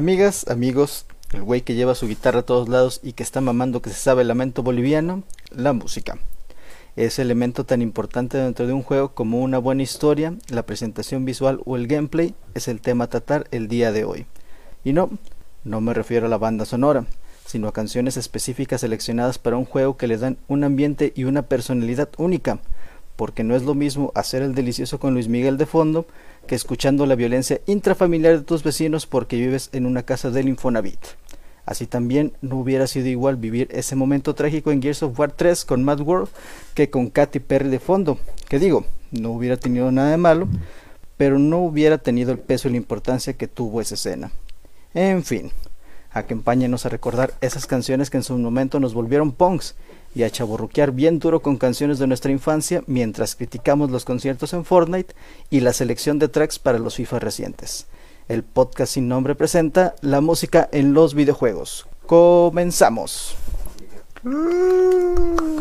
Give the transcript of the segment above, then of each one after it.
Amigas, amigos, el güey que lleva su guitarra a todos lados y que está mamando que se sabe el lamento boliviano, la música. Ese elemento tan importante dentro de un juego como una buena historia, la presentación visual o el gameplay es el tema a tratar el día de hoy. Y no, no me refiero a la banda sonora, sino a canciones específicas seleccionadas para un juego que le dan un ambiente y una personalidad única, porque no es lo mismo hacer el delicioso con Luis Miguel de fondo que escuchando la violencia intrafamiliar de tus vecinos porque vives en una casa del Infonavit. Así también no hubiera sido igual vivir ese momento trágico en Gears of War 3 con Mad World que con Katy Perry de fondo. Que digo, no hubiera tenido nada de malo, pero no hubiera tenido el peso y la importancia que tuvo esa escena. En fin, acompáñenos a recordar esas canciones que en su momento nos volvieron punks y a chaborruquear bien duro con canciones de nuestra infancia mientras criticamos los conciertos en Fortnite y la selección de tracks para los FIFA recientes. El podcast sin nombre presenta la música en los videojuegos. Comenzamos.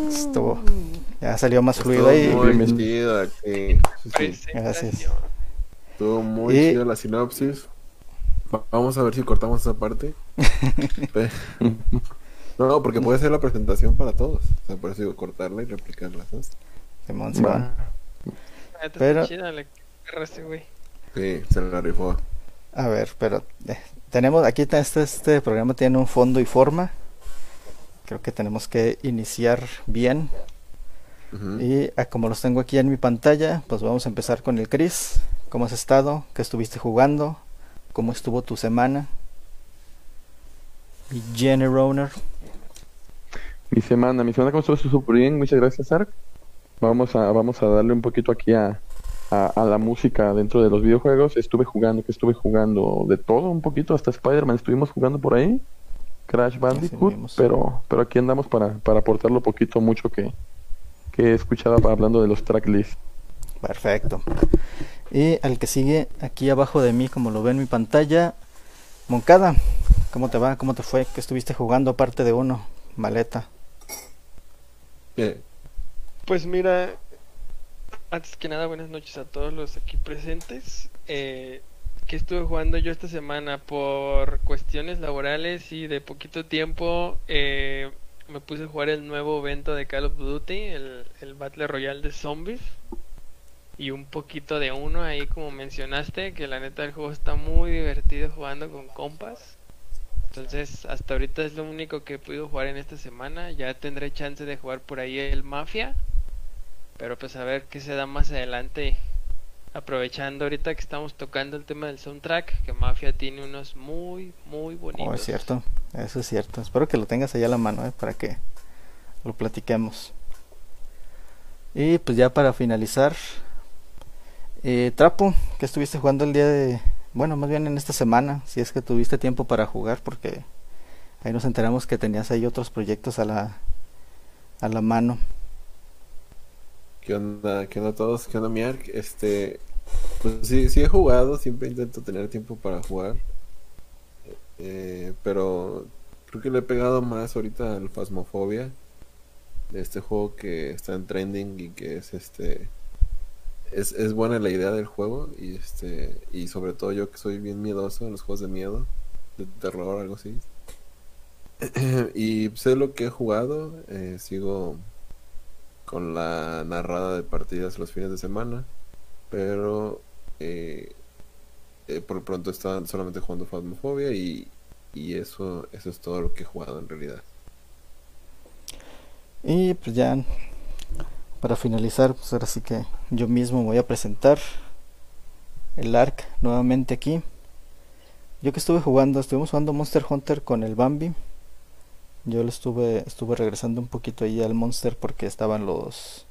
Estuvo, ya salió más fluido ahí. Muy chido aquí. Gracias. Estuvo muy Y- chido la sinopsis. Va- Vamos a ver si cortamos esa parte. No, porque puede ser la presentación para todos. O sea, por eso digo cortarla y replicarla. ¿sabes? Simón, Simón. Ah, Pero- güey. Sí, se la rifó. A ver, pero eh, tenemos aquí este, este programa tiene un fondo y forma. Creo que tenemos que iniciar bien. Y ah, como los tengo aquí en mi pantalla, pues vamos a empezar con el Chris. ¿Cómo has estado? ¿Qué estuviste jugando? ¿Cómo estuvo tu semana? Y Jenny Roner. Mi semana, mi semana comenzó súper bien, muchas gracias Ark. Vamos a, vamos a darle un poquito aquí a, a, a la música dentro de los videojuegos. Estuve jugando, que estuve jugando de todo un poquito, hasta Spider-Man estuvimos jugando por ahí. Crash Bandicoot, pero, pero aquí andamos para, para aportar lo poquito, mucho que, que he escuchado hablando de los tracklists. Perfecto. Y al que sigue aquí abajo de mí, como lo ve en mi pantalla, Moncada. ¿Cómo te va? ¿Cómo te fue? ¿Qué estuviste jugando aparte de uno? Maleta. Eh, Pues mira, antes que nada, buenas noches a todos los aquí presentes. Eh, ¿Qué estuve jugando yo esta semana? Por cuestiones laborales y de poquito tiempo, eh, me puse a jugar el nuevo evento de Call of Duty, el, el Battle Royale de Zombies. Y un poquito de uno ahí, como mencionaste, que la neta el juego está muy divertido jugando con compas. Entonces, hasta ahorita es lo único que he podido jugar en esta semana. Ya tendré chance de jugar por ahí el Mafia. Pero pues a ver qué se da más adelante. Aprovechando ahorita que estamos tocando el tema del soundtrack, que Mafia tiene unos muy, muy bonitos. Oh, es cierto. Eso es cierto. Espero que lo tengas allá a la mano, ¿eh? Para que lo platiquemos. Y pues ya para finalizar. eh, Trapo, ¿qué estuviste jugando el día de... Bueno, más bien en esta semana, si es que tuviste tiempo para jugar, porque ahí nos enteramos que tenías ahí otros proyectos a la, a la mano. ¿Qué onda? ¿Qué onda a todos? ¿Qué onda mi Ark? Este, pues sí, sí he jugado, siempre intento tener tiempo para jugar. Eh, pero creo que le he pegado más ahorita al Phasmophobia. Este juego que está en trending y que es este es, es buena la idea del juego y este y sobre todo yo que soy bien miedoso en los juegos de miedo, de terror, algo así. Y sé lo que he jugado, eh, sigo con la narrada de partidas los fines de semana, pero eh, eh, por pronto están solamente jugando Phasmophobia y, y eso, eso es todo lo que he jugado en realidad. Y pues ya para finalizar, pues ahora sí que yo mismo voy a presentar el ARC nuevamente aquí. Yo que estuve jugando, estuvimos jugando Monster Hunter con el Bambi. Yo le estuve estuve regresando un poquito ahí al Monster porque estaban los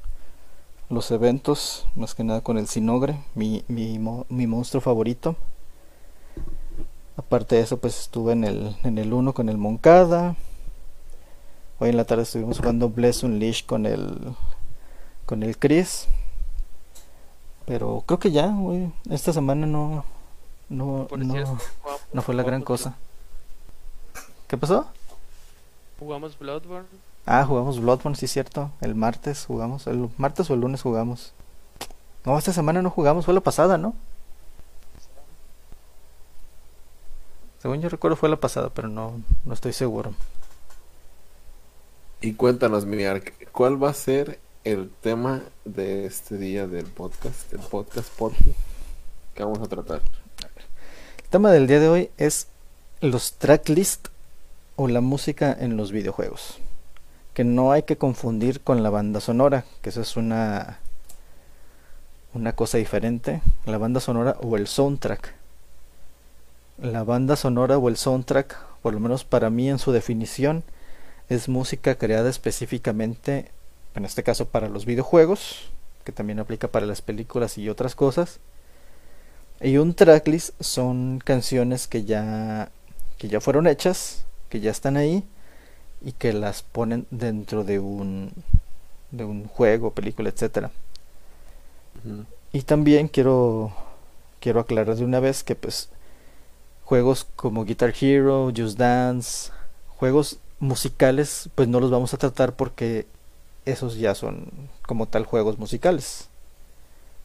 los eventos, más que nada con el Sinogre, mi, mi, mi monstruo favorito. Aparte de eso, pues estuve en el en el 1 con el Moncada. Hoy en la tarde estuvimos jugando Bless Unleashed con el con el Chris. Pero creo que ya, güey, esta semana no no no, no fue la gran cosa. ¿Qué pasó? Jugamos Bloodborne. Ah, jugamos Bloodborne, sí cierto. El martes jugamos, el martes o el lunes jugamos. No, esta semana no jugamos, fue la pasada, ¿no? Según yo recuerdo fue la pasada, pero no, no estoy seguro. Y cuéntanos, Miriam, ¿cuál va a ser el tema de este día del podcast, del podcast podcast que vamos a tratar? El tema del día de hoy es los tracklist o la música en los videojuegos. Que no hay que confundir con la banda sonora, que eso es una una cosa diferente, la banda sonora o el soundtrack. La banda sonora o el soundtrack, por lo menos para mí en su definición, es música creada específicamente, en este caso para los videojuegos, que también aplica para las películas y otras cosas. Y un tracklist son canciones que ya que ya fueron hechas, que ya están ahí y que las ponen dentro de un de un juego, película, etcétera. Y también quiero quiero aclarar de una vez que pues juegos como Guitar Hero, Just Dance, juegos musicales, pues no los vamos a tratar porque esos ya son como tal juegos musicales.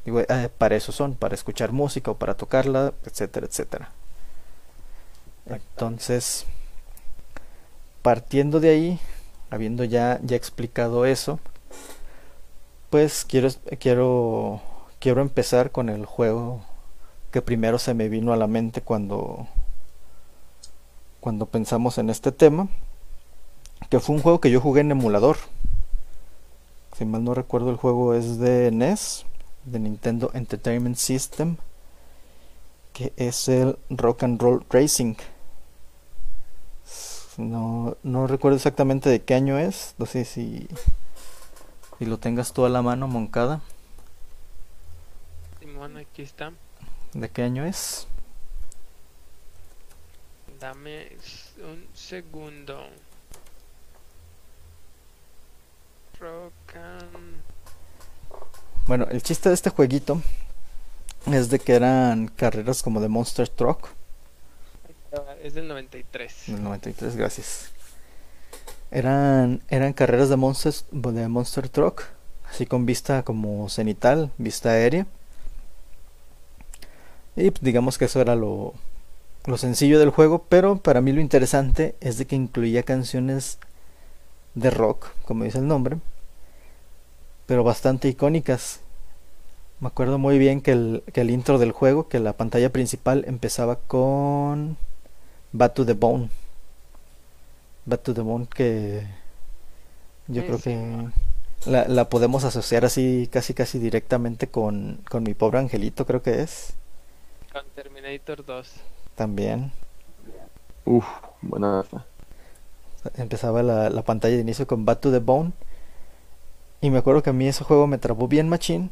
Digo, eh, para eso son, para escuchar música o para tocarla, etcétera, etcétera. Entonces, partiendo de ahí, habiendo ya, ya explicado eso, pues quiero, quiero, quiero empezar con el juego que primero se me vino a la mente cuando, cuando pensamos en este tema, que fue un juego que yo jugué en emulador. Si mal no recuerdo, el juego es de NES, de Nintendo Entertainment System, que es el Rock and Roll Racing. No, no recuerdo exactamente de qué año es. No sé si, si lo tengas tú a la mano, Moncada. Simón, aquí está. ¿De qué año es? Dame un segundo. Rock. Bueno, el chiste de este jueguito es de que eran carreras como de Monster Truck. Es del 93. Del 93, gracias. Eran, eran carreras de Monster, de Monster Truck, así con vista como cenital, vista aérea. Y pues, digamos que eso era lo, lo sencillo del juego, pero para mí lo interesante es de que incluía canciones de rock, como dice el nombre, pero bastante icónicas. Me acuerdo muy bien que el, que el intro del juego, que la pantalla principal empezaba con Bad to the Bone. Bad to the Bone que yo creo que la, la, podemos asociar así casi casi directamente con, con mi pobre angelito, creo que es. Con Terminator 2. También. Uf, buena. Empezaba la, la pantalla de inicio con Bad to the Bone. Y me acuerdo que a mí ese juego me trabó bien machín.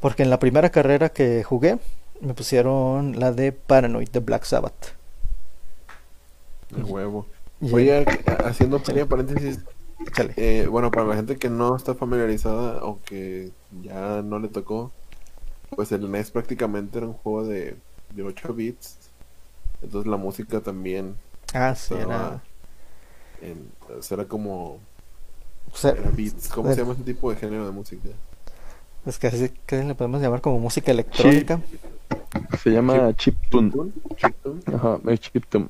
Porque en la primera carrera que jugué me pusieron la de Paranoid de Black Sabbath. El huevo. Voy a, haciendo pequeña paréntesis. Eh, bueno, para la gente que no está familiarizada o que ya no le tocó, pues el NES prácticamente era un juego de, de 8 bits. Entonces la música también. Ah, sí, era. En, o sea, era como. O sea, era beats. ¿Cómo se llama ese tipo de género de música? Es que así que le podemos llamar como música electrónica. Se llama chiptune. Chiptune. Ajá, es chiptune.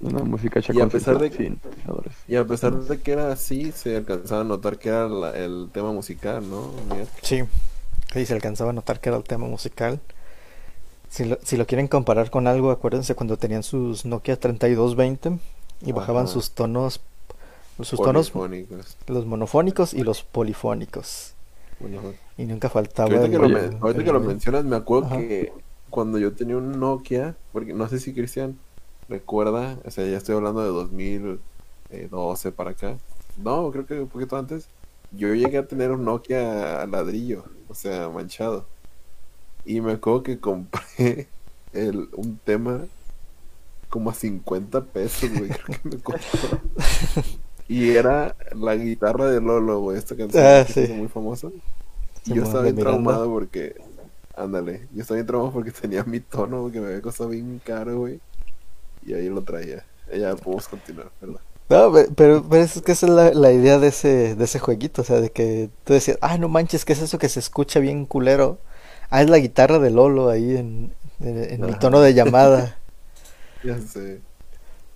Una música hecha Y a pesar de que- sintetizadores. Y a pesar de que era así, se alcanzaba a notar que era la- el tema musical, ¿no? Mira. Sí. Sí, se alcanzaba a notar que era el tema musical. Si lo, si lo quieren comparar con algo, acuérdense cuando tenían sus Nokia 3220 y bajaban Ajá. sus tonos, sus tonos, los monofónicos y los polifónicos. Bueno, Y nunca faltaba ahorita que, lo, ahorita que lo mencionas, me acuerdo Ajá. que cuando yo tenía un Nokia, porque no sé si Cristian recuerda, o sea, ya estoy hablando de 2012 para acá. No, creo que un poquito antes. Yo llegué a tener un Nokia a ladrillo, o sea, manchado. Y me acuerdo que compré el, un tema como a 50 pesos, güey, creo que me costó. Y era la guitarra de Lolo, güey, esta canción Ah, que sí. hizo muy famosa. Y yo estaba bien traumado porque, ándale, yo estaba bien traumado porque tenía mi tono, que me había costado bien caro, güey. Y ahí lo traía. Ya podemos continuar, ¿verdad? No, pe- pero, pero es que esa es la, la idea de ese, de ese jueguito, o sea, de que tú decías, ah, no manches, ¿qué es eso que se escucha bien culero? Ah, es la guitarra de Lolo ahí en, en, en tono de llamada. Ya sé.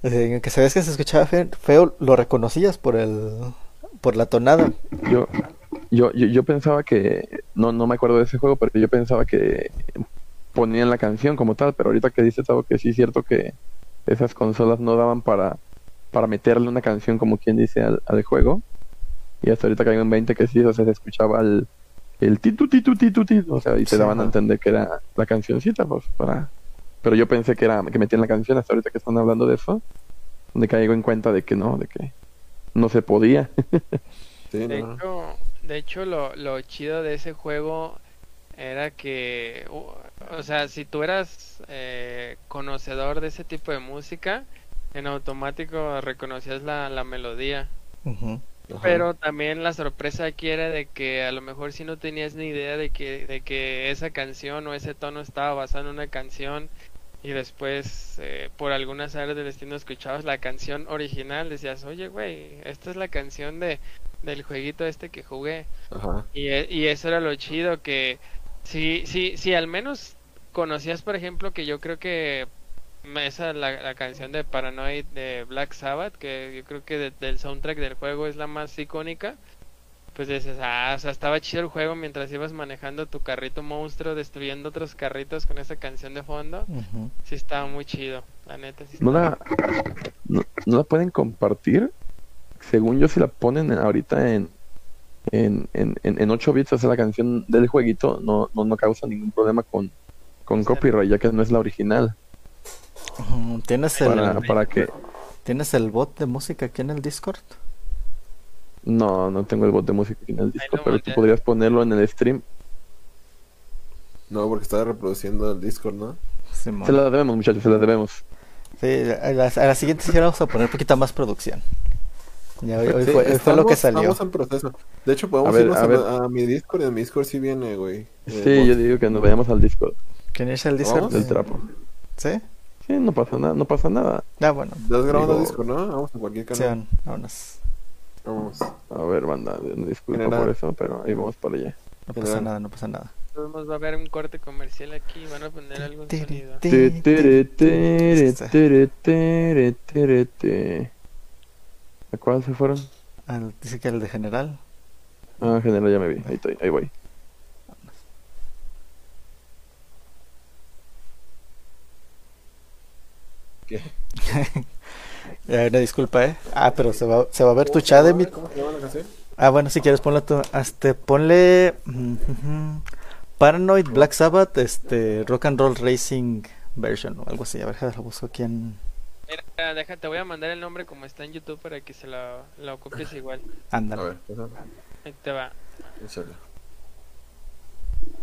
Eh, que sabías que se escuchaba fe- feo, lo reconocías por el por la tonada. Yo, yo, yo, yo pensaba que, no, no me acuerdo de ese juego, pero yo pensaba que ponían la canción como tal, pero ahorita que dices algo que sí es cierto que esas consolas no daban para, para meterle una canción como quien dice al, al juego. Y hasta ahorita caigo en 20 que sí, o sea, se escuchaba el, el titu, titu, titu, titu, o sea, y te Sí, daban a ajá. entender que era la cancioncita, pues, para... Pero yo pensé que era, que metían la canción hasta ahorita que están hablando de eso, donde caigo en cuenta de que no, de que no se podía. Sí, De no. hecho, de hecho lo, lo chido de ese juego era que, o sea, si tú eras eh, conocedor de ese tipo de música, en automático reconocías la, la melodía. Pero también la sorpresa aquí era de que a lo mejor si no tenías ni idea de que, de que esa canción o ese tono estaba basado en una canción y después eh, por algunas áreas del destino escuchabas la canción original, decías, oye güey, esta es la canción de del jueguito este que jugué. Ajá. Y, e- y eso era lo chido, que si, si, si al menos conocías, por ejemplo, que yo creo que esa, la, la canción de Paranoid de Black Sabbath, que yo creo que de- del soundtrack del juego es la más icónica, pues dices, ah, o sea, estaba chido el juego mientras ibas manejando tu carrito monstruo, destruyendo otros carritos con esa canción de fondo. Ujú. Sí, estaba muy chido, la neta. Sí ¿No la, no, no la pueden compartir? Según yo, si la ponen ahorita en, en, en, en, en 8 bits, o sea, la canción del jueguito no, no, no causa ningún problema con, con copyright, ya que no es la original. ¿Tienes el, Para, para que... ¿Tienes el bot de música aquí en el Discord? No, no tengo el bot de música en el disco, pero tú podrías ponerlo en el stream. No, porque estaba reproduciendo el Discord, ¿no? Se la debemos, muchachos, se la debemos. Sí, a la, a la siguiente sí vamos a poner poquita más producción. Ya, hoy, hoy Sí, fue, hoy fue lo que salió. Estamos en proceso. De hecho, podemos A ver, irnos a ver. a mi Discord y en mi Discord sí viene, güey. Sí, yo digo que nos vayamos al Discord ¿Quién es el Discord? ¿Vamos? del trapo. ¿Sí? Sí, no pasa nada, no pasa nada. Ah, bueno. ¿Estás grabando Digo- Discord, no? Vamos a cualquier Sí, canal. vámonos. Vamos. A ver, banda, disculpa por eso, pero ahí vamos para allá. No pasa nada, no pasa nada. Todos modos va a haber un corte comercial aquí, van a poner algún sonido. ¿A cuál se fueron? Al- dice que el de general. Ah, general, ya me vi. Ahí estoy, ahí voy. Eh, una disculpa, ¿eh? Ah, pero se va, se va a ver tu chat de mi... ¿Cómo se llama la canción? Ah, bueno, si quieres ponle tú. Este, ponle... mm, Paranoid Black Sabbath, este, Rock and Roll Racing Version o algo así. A ver, déjame lo busco aquí en... Mira, deja, te voy a mandar el nombre como está en YouTube para que se lo, lo copies igual. A Ándale. ver, pasa. Ahí te va.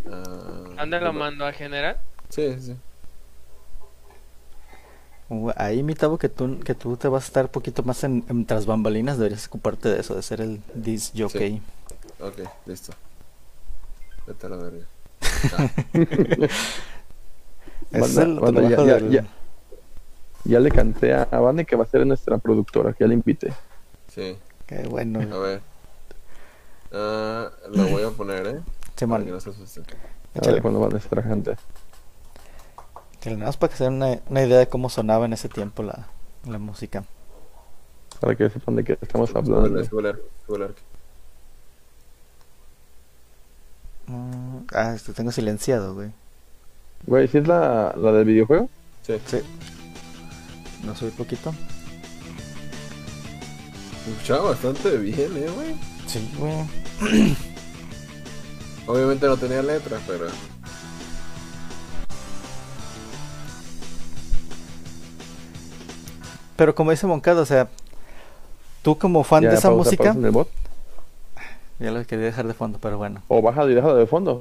Ah, ¿A dónde lo no- mando? ¿A general? Sí, sí. Uh, Ahí, mi Tabo, que tú, que tú te vas a estar un poquito más en, en tras bambalinas, deberías ocuparte de eso, de ser el disc jockey. Ok, listo. Vete a la verga. Ese es Banda- el banda, ya- ya- del- ya. Ya le canté a Vane que va a ser nuestra productora, que ya la invité. Sí, Qué bueno. a ver. Ah, lo voy a poner, ¿eh? Simón, Para que no se asusten. A ver cuando va nuestra gente. Nada más para que se den una, una idea de cómo sonaba en ese tiempo la, la música. Para que sepan de qué estamos hablando. Mm, ah, esto tengo silenciado, güey. Güey, ¿sí es la, la del videojuego? Sí, Sí. No subí poquito. se escuchaba bastante bien, ¿eh, güey? Sí, güey. Obviamente no tenía letra, pero... Pero como dice Moncada, o sea, tú como fan Ya, de esa pausa, música, pausa bot. ya lo quería dejar de fondo, pero bueno. O bájalo y déjalo de fondo.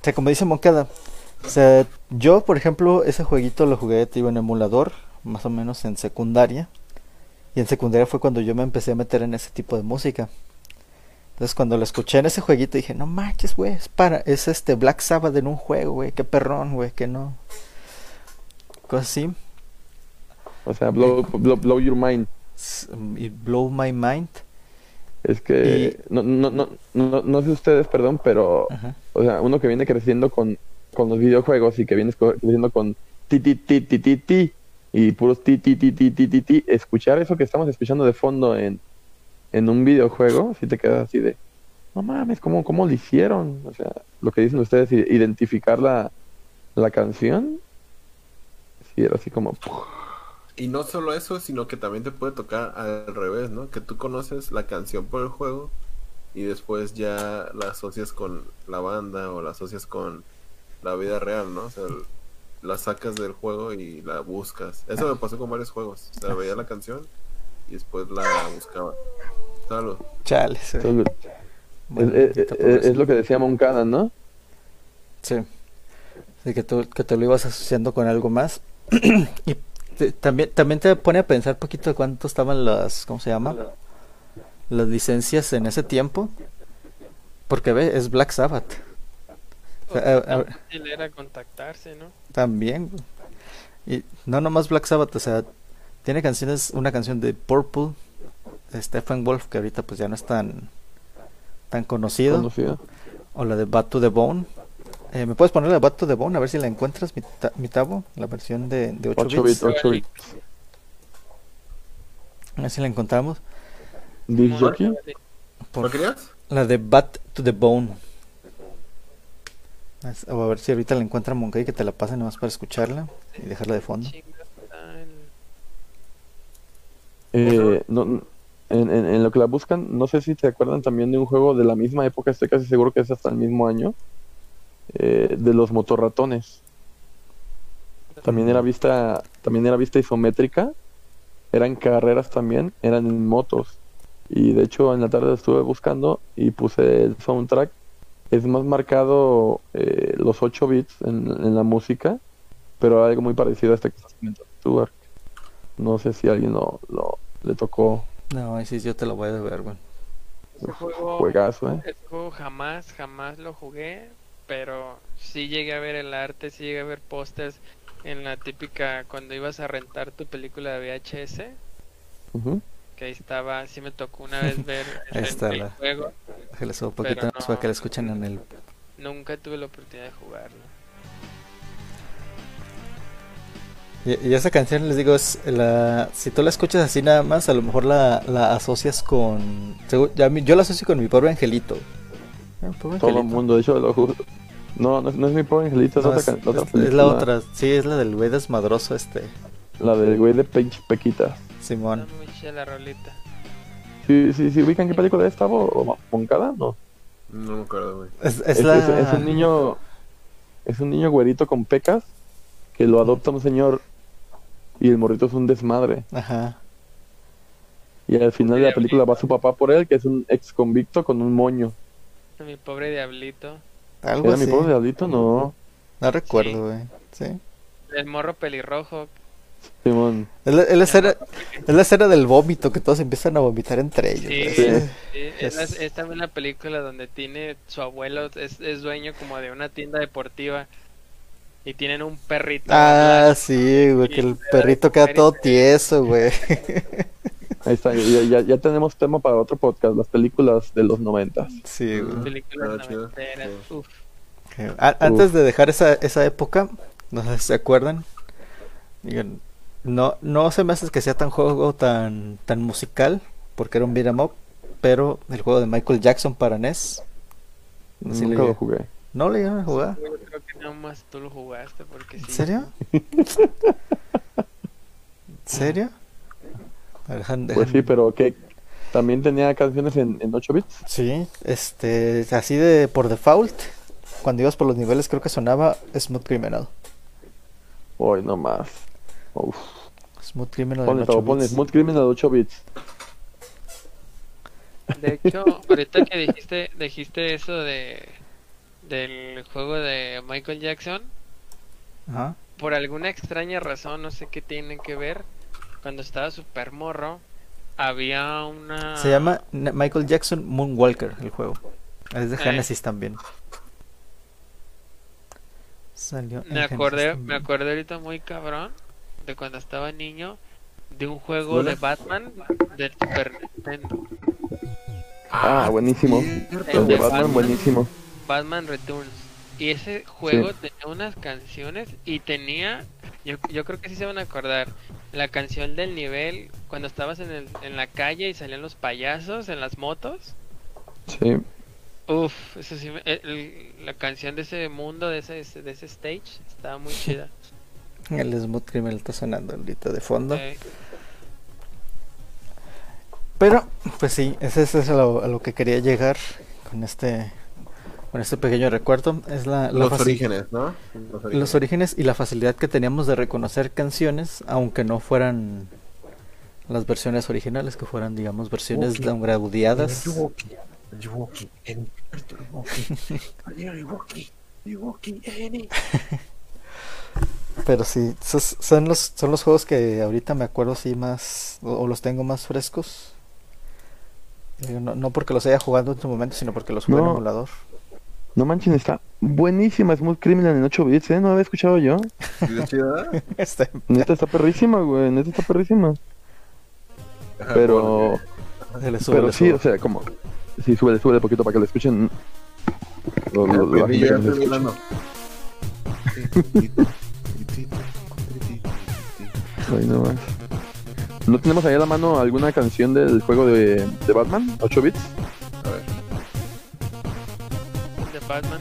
O sea, como dice Moncada, o sea, yo, por ejemplo, ese jueguito lo jugué, te digo, en emulador, más o menos en secundaria. Y en secundaria fue cuando yo me empecé a meter en ese tipo de música. Entonces, cuando lo escuché en ese jueguito, dije, no manches, güey, es para, es este Black Sabbath en un juego, güey, qué perrón, güey, que no. Cosas así. O sea, blow, blow, blow your mind. Y blow my mind. Es que no, no, no, no, no sé ustedes, perdón, pero Ajá. o sea, uno que viene creciendo con, con los videojuegos y que viene creciendo con ti ti ti ti ti ti y puros ti, ti, ti, ti, ti, ti, ti, escuchar eso que estamos escuchando de fondo en, en un videojuego, si te quedas así de, no mames, ¿cómo, cómo lo hicieron? O sea, lo que dicen ustedes, identificar la, la canción, sí, era así como, Y no solo eso, sino que también te puede tocar al revés, ¿no? Que tú conoces la canción por el juego y después ya la asocias con la banda o la asocias con la vida real, ¿no? O sea, la sacas del juego y la buscas. Eso me pasó con varios juegos. O sea, veía la canción y después la buscaba. Salud. Chale, sí. Bueno, es, ahorita es- lo que decía Moncada, ¿no? Sí. Sí, que tú, que te lo ibas asociando con algo más. y te- también, también te pone a pensar un poquito de cuánto estaban las, ¿cómo se llama? Las licencias en ese tiempo. Porque ve, es Black Sabbath. O sea, a- a- Fácil era contactarse, ¿no? También. Y no nomás Black Sabbath, o sea, tiene canciones, una canción de Purple, de Stephen Wolf, que ahorita pues ya no es tan, tan conocido. Conocido. O la de Bad to the Bone. Eh, ¿Me puedes poner la de Bad to the Bone? A ver si la encuentras, mi, ta- mi tabo. La versión de, de 8, 8 bits. bits, 8 bits. A ver si la encontramos. Disc jockey. Por- ¿Lo querías? la de Bad to the Bone. Es- O a ver si ahorita la encuentra Monkey que te la pase nomás para escucharla y dejarla de fondo. Eh, no, n- en, en- en lo que la buscan, no sé si te acuerdan también de un juego de la misma época, estoy casi seguro que es hasta el mismo año, eh, de los motorratones. También era vista, también era vista isométrica, eran carreras también, eran en motos. Y de hecho en la tarde estuve buscando y puse el soundtrack. Es más marcado eh, los 8 bits en, en la música, pero algo muy parecido a este que estás comentando tú. No sé si alguien lo, lo- le tocó No, sí yo te lo voy a ver, güey. Ese juego, juegazo, ¿eh? ese juego jamás, jamás lo jugué, pero sí llegué a ver el arte, sí llegué a ver pósters en la típica cuando ibas a rentar tu película de VHS, que ahí estaba, sí me tocó una vez ver Ahí el, está el la- juego, subo un poquito más para que la no. escuchen en el. nunca tuve la oportunidad de jugarlo. Y, y esa canción, les digo, es la. Si tú la escuchas así nada más, a lo mejor la, la asocias con. yo la asocio con mi pobre angelito. Eh, pobre Todo el mundo, de hecho, lo ju- no, no, es- no es mi pobre angelito, es, No, otra, es, la otra es- es la película, otra, sí, es la del güey desmadroso este, La del güey de Peach Pequita. Simón. La rolita. Sí, sí, sí, ubican qué película es, Tavo? ¿O Moncada? No. No me acuerdo, güey. Es, es Es, la... es- es un niño, es un niño güerito con pecas que lo adopta un señor y el morrito es un desmadre. Ajá. Y al final de la película va su papá por él, que es un ex convicto con un moño. Mi pobre diablito. Algo ¿Era así. mi pobre diablito? No. No recuerdo, güey. Sí. El morro pelirrojo. Simón. Es la, es la escena, es la escena del vómito, que todos empiezan a vomitar entre ellos. Sí. Sí. sí, es, la- Es- es también la película donde tiene su abuelo, es, es dueño como de una tienda deportiva y tienen un perrito. Ah, sí, güey, que el perrito queda todo tieso, güey. Ahí está, ya, ya, ya tenemos tema para otro podcast, las películas de los noventas. Sí, güey. Películas Ah, Sí. uf. Antes de dejar esa, esa época, no sé si se acuerdan. digan, no, no se me hace que sea tan juego tan, tan musical, porque era un beat'em up, pero el juego de Michael Jackson para NES. no Nunca le- lo jugué. ¿No le iban a jugar? Yo creo que nada más tú lo jugaste porque sí. ¿En serio? ¿En serio? Dejan- Pues sí, pero que también tenía canciones en, en 8 bits. Sí, este, así de por default, cuando ibas por los niveles creo que sonaba Smooth Criminal. Hoy no más. Uf. Smooth Criminal en Ponle, 8 Tavo, ponle bits. Smooth Criminal 8 bits. De hecho, ahorita que dijiste, dijiste eso de del juego de Michael Jackson, Ajá. por alguna extraña razón, no sé qué tienen que ver, cuando estaba super morro, había una... Se llama Michael Jackson Moonwalker el juego. Es de Eh. Genesis también. Salió Me acordé, me acordé ahorita muy cabrón de cuando estaba niño de un juego de Batman del Super Nintendo. Ah, buenísimo. El de. Batman, buenísimo. Batman Returns. Y ese juego tenía unas canciones y tenía Yo, yo creo que sí se van a acordar. La canción del nivel, cuando estabas en, el, en la calle y salían los payasos en las motos. Sí. Uf, eso sí, el- la canción de ese mundo, de ese, de ese stage, estaba muy chida. El Smooth Criminal está sonando ahorita de fondo. Pero, pues sí, ese, ese es a lo, a lo que quería llegar con este con este pequeño recuerdo. Es la, la Los orígenes, ¿no? Los orígenes. los orígenes y la facilidad que teníamos de reconocer canciones, aunque no fueran las versiones originales, que fueran, digamos, versiones downgradeadas. Pero sí, esos son los, son los juegos que ahorita me acuerdo sí más, o, o los tengo más frescos. No, no porque los haya jugado en su momento, sino porque los jugué en No. emulador. No manchen, está buenísima Smooth Criminal en 8 bits, ¿eh? No la había escuchado yo. Este, Neta está perrísima, güey. Neta está perrísima. Pero, sube, pero sí, sube. o sea, como. Sí, súbele, súbele poquito para que lo escuchen. Lo, porque- lo- lo Ya, estoy. Ay, no más. ¿No tenemos ahí a la mano alguna canción del juego de, de Batman? 8 bits. De Batman.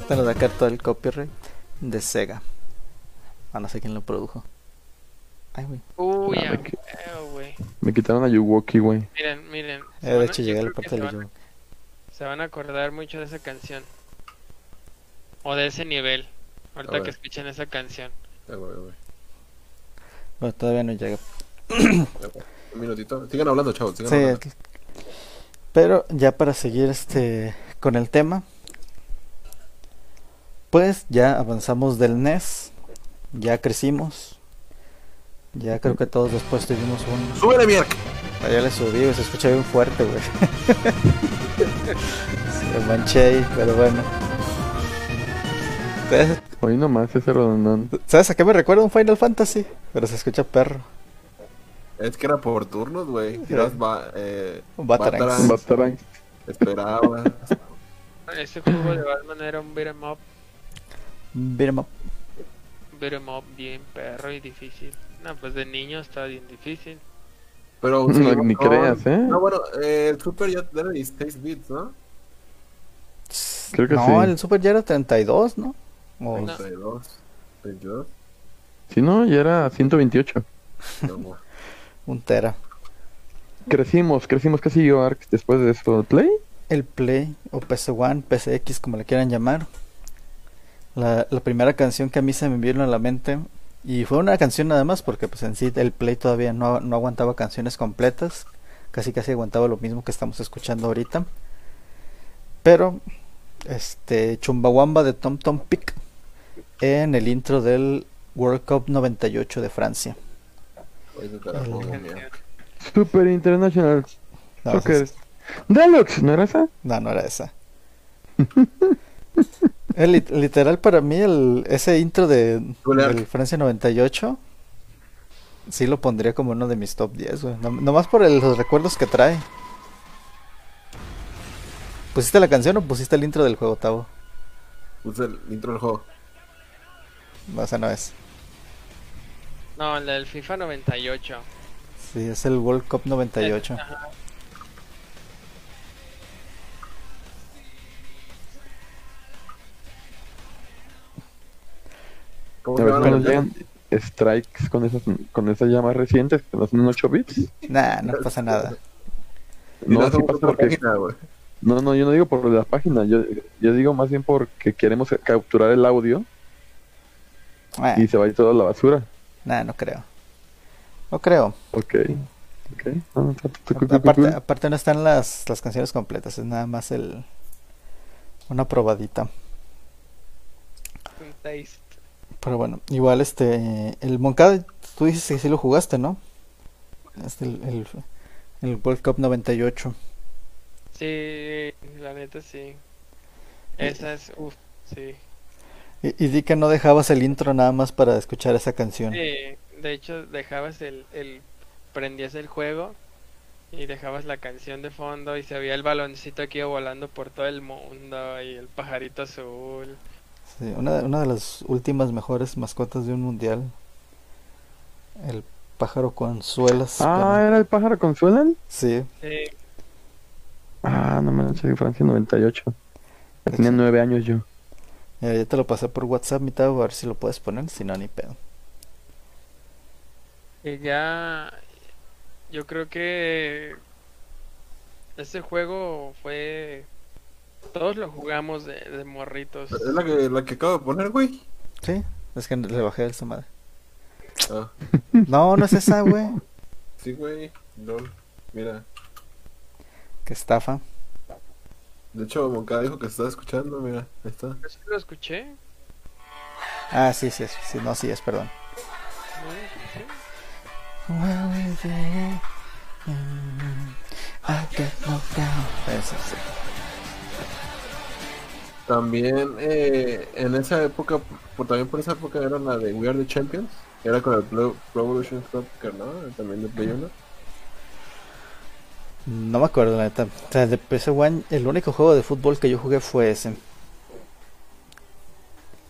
Entonces, da acá todo el copyright de Sega. Ah, no sé quién lo produjo. Ay, güey. Uy, Ah, ya me qui- güey. Me quitaron a Yuwoki, güey. Miren, miren. Eh, de hecho, llegué a la parte yo. se van a acordar mucho de esa canción. O de ese nivel. Ahorita que escuchen esa canción. Bueno, todavía no llega. Un minutito. Sigan hablando, chavos. Sigan Sí, hablando. pero ya para seguir este con el tema, pues ya avanzamos del NES, ya crecimos, ya creo que todos después tuvimos un... ¡Súbele, Mierk! Allá le subí, güey, se escucha bien fuerte, güey. Se manché ahí, pero bueno. ¿Sabes- Hoy nomás ese rodondón. ¿Sabes a qué me recuerda un Final Fantasy? Pero se escucha perro. Es que era por turnos, güey. Tiras ba eh, Batarangs. Batarangs, Batarang. Esperaba. Ese juego de Batman era un beat'em up, Beat 'em up. beat'em up bien perro y difícil. No, pues de niño estaba bien difícil. Pero No, ni creas, ¿eh? No, bueno, eh, el Super ya era 16 bits, ¿no? Creo que no, sí. el Super ya era 32, ¿no? O- No. 22. 22. Si no, ya era 128. No, un tera. Crecimos, crecimos casi yo, Ark, después de eso. ¿Play? El Play o PC1, PCX, como le quieran llamar. La, la primera canción que a mí se me vino a la mente, y fue una canción nada más, porque pues en sí el Play todavía no, no aguantaba canciones completas, casi casi aguantaba lo mismo que estamos escuchando ahorita. Pero, este, Chumbawamba de Tom Tom Pick en el intro del World Cup 98 de Francia. Mierk. Super International No, Soccer. es- Deluxe, ¿no era esa? No, no era esa. El literal para mí el, ese intro de del Francia 98 sí lo pondría como uno de mis top 10, güey. No- nomás por el- los recuerdos que trae. ¿Pusiste la canción o pusiste el intro del juego, Tavo? Puse el intro del juego. No, esa no es. No, el del FIFA 98. Sí, es el World Cup 98. Ajá. ¿Cómo cuando la llegan strikes con esas, con esas llamas recientes, que no son 8 bits. Nah, no pasa nada. No, sí pasa porque... página. No, no, yo no digo por la página, yo, yo digo más bien porque queremos capturar el audio Ah, y se va a ir toda la basura. nah, no creo. No creo. Ok. Ah, no, Aparte, aparte no están las, las canciones completas, es nada más el una probadita. Un taste. Pero bueno, igual este, el Moncada, tú dices que sí lo jugaste, ¿no? Este, el, el, el World Cup 98. Sí, la neta sí. Esa es, uff, sí. Y, y di que no dejabas el intro nada más para escuchar esa canción. Sí, De hecho, dejabas el, el prendías el juego y dejabas la canción de fondo y se veía el baloncito aquí volando por todo el mundo y el pajarito azul. Sí, una, de- una de las últimas mejores mascotas de un mundial. El pájaro con suelas. Ah, ¿era el pájaro Consuelan? Sí, Sí, Ah, no me soy Francia 98. Ya tenía nueve años yo. Mira, ya te lo pasé por WhatsApp, mitad, a ver si lo puedes poner, si no, ni pedo. y ya yo creo que ese juego fue todos lo jugamos de, de morritos. Es la que, la que acabo de poner, güey. Sí, es que le bajé esa madre. Ah, No, no es esa, güey. sí, güey. LOL. Mira. Que estafa. De hecho, Moncada dijo que se estaba escuchando, mira. Ahí está. Yo sí lo escuché. Ah, sí, sí, sí, no, sí, es, perdón. También eh, en esa época, por, también por esa época era la de We Are the Champions. Era con el Pro, Pro Evolution Soccer, ¿no? También de Play 1. No me acuerdo, la neta. O sea, de PS1, el único juego de fútbol que yo jugué fue ese.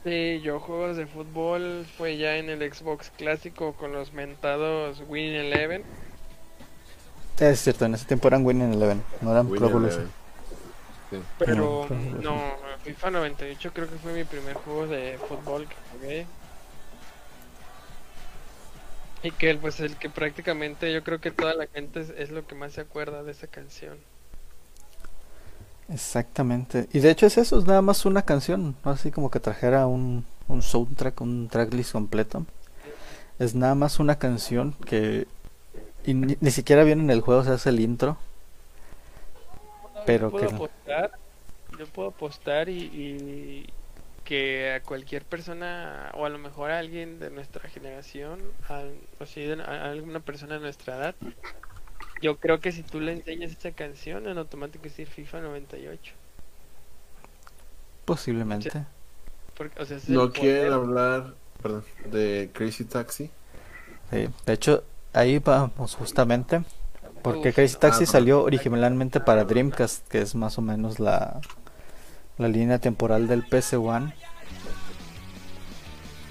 Sí, yo juegos de fútbol fue ya en el Xbox clásico con los mentados Win Eleven. Es cierto, en ese tiempo eran Winning Eleven, no eran Win Pro Evolution. Pero no, FIFA 98 creo que fue mi primer juego de fútbol que jugué. Y que pues el que prácticamente yo creo que toda la gente es, es lo que más se acuerda de esa canción. Exactamente. Y de hecho es eso, es nada más una canción, no así como que trajera un, un soundtrack, un tracklist completo. Es nada más una canción que y ni, ni siquiera viene en el juego, se hace el intro. Pero yo puedo que- apostar, yo puedo apostar y, y que a cualquier persona o a lo mejor a alguien de nuestra generación, a, o si de- a alguna persona de nuestra edad, yo creo que si tú le enseñas esta canción en automático es decir FIFA 98. Posiblemente. Porque, o sea, es No quieren hablar, perdón, de Crazy Taxi. Sí, De hecho, ahí vamos justamente. Porque Uf. Crazy Taxi Ah, salió originalmente para Dreamcast, que es más o menos la, la línea temporal del PS1.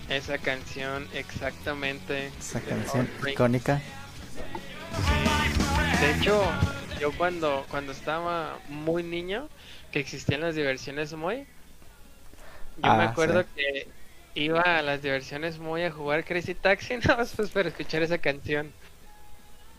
Esa canción exactamente. Esa de canción icónica. De hecho, yo cuando, cuando estaba muy niño, que existían las diversiones muy, yo me Ah, acuerdo sí. que iba a las diversiones muy a jugar Crazy Taxi, nada más pues para escuchar esa canción.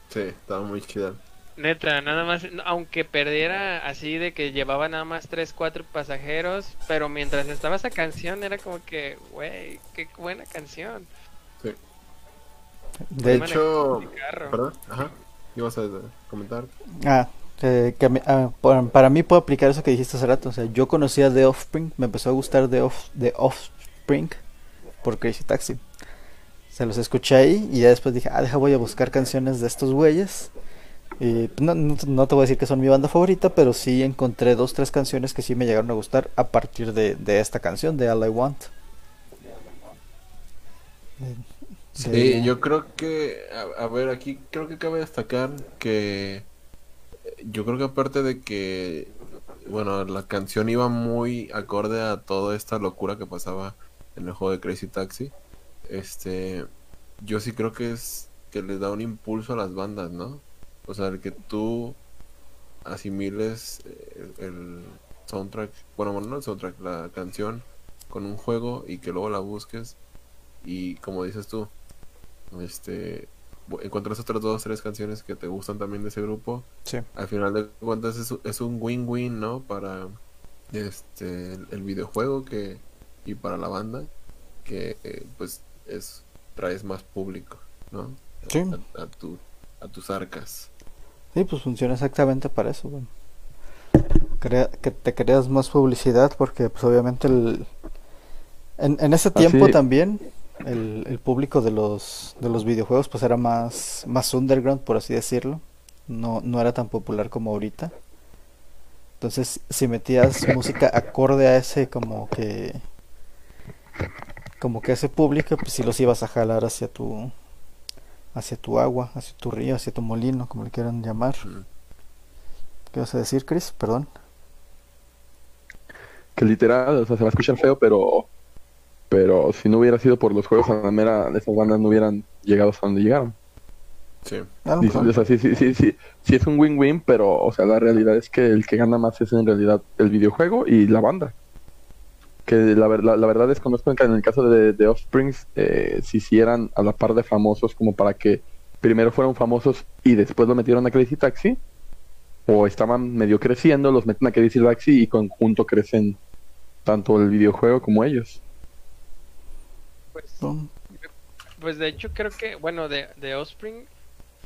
Sí, estaba muy chida. Neta, nada más, aunque perdiera así de que llevaba nada más 3, 4 pasajeros, pero mientras estaba esa canción era como que, güey, qué buena canción. Sí. De hecho. ¿Perdón? Ajá. ¿Ibas a comentar? ah, eh, que a mí- ah, por- para mí puedo aplicar eso que dijiste hace rato. O sea, yo conocía The Offspring, me empezó a gustar The, Off, The Offspring por Crazy Taxi. Se los escuché ahí y ya después dije, ah, deja, voy a buscar canciones de estos güeyes. Y no, no, te voy a decir que son mi banda favorita, pero sí encontré dos, tres canciones que sí me llegaron a gustar a partir de, de esta canción, de All I Want. Sí, yo creo que, a, a ver, aquí creo que cabe destacar que yo creo que aparte de que, bueno, la canción iba muy acorde a toda esta locura que pasaba en el juego de Crazy Taxi, este, yo sí creo que es que les da un impulso a las bandas, ¿no? O sea, el que tú asimiles eh, el, el soundtrack, bueno, bueno, no el soundtrack, la canción con un juego y que luego la busques y como dices tú, este encuentras otras dos tres canciones que te gustan también de ese grupo Sí. al final de cuentas es, es un win-win no para este el, el videojuego que y para la banda que eh, pues es traes más público no Sí. a, a tu a tus arcas Sí, pues funciona exactamente para eso. Crea- que te creas más publicidad porque pues obviamente el... En, en ese tiempo Así- también el, el público de los, de los videojuegos pues era más, más underground, por así decirlo. No, no era tan popular como ahorita. Entonces, si metías música acorde a ese como que... Como que ese público, pues sí los ibas a jalar hacia tu, hacia tu agua, hacia tu río, hacia tu molino, como le quieran llamar. Mm. ¿Qué vas a decir, Chris? Perdón. Que literal, o sea, se va a escuchar feo, pero pero si no hubiera sido por los juegos a la mera, esas bandas no hubieran llegado hasta donde llegaron. Sí. A lo Y- mejor. o sea, sí, sí, sí, sí, sí es un win-win, pero, o sea, la realidad es que el que gana más es en realidad el videojuego y la banda. Que la, la, la verdad desconozco que en el caso de, de Offsprings, eh, si hicieran a la par de famosos como para que primero fueron famosos y después lo metieron a Crazy Taxi, o estaban medio creciendo, los meten a Crazy Taxi y conjunto crecen tanto el videojuego como ellos. Pues, No, pues de hecho creo que, bueno, de, de Offspring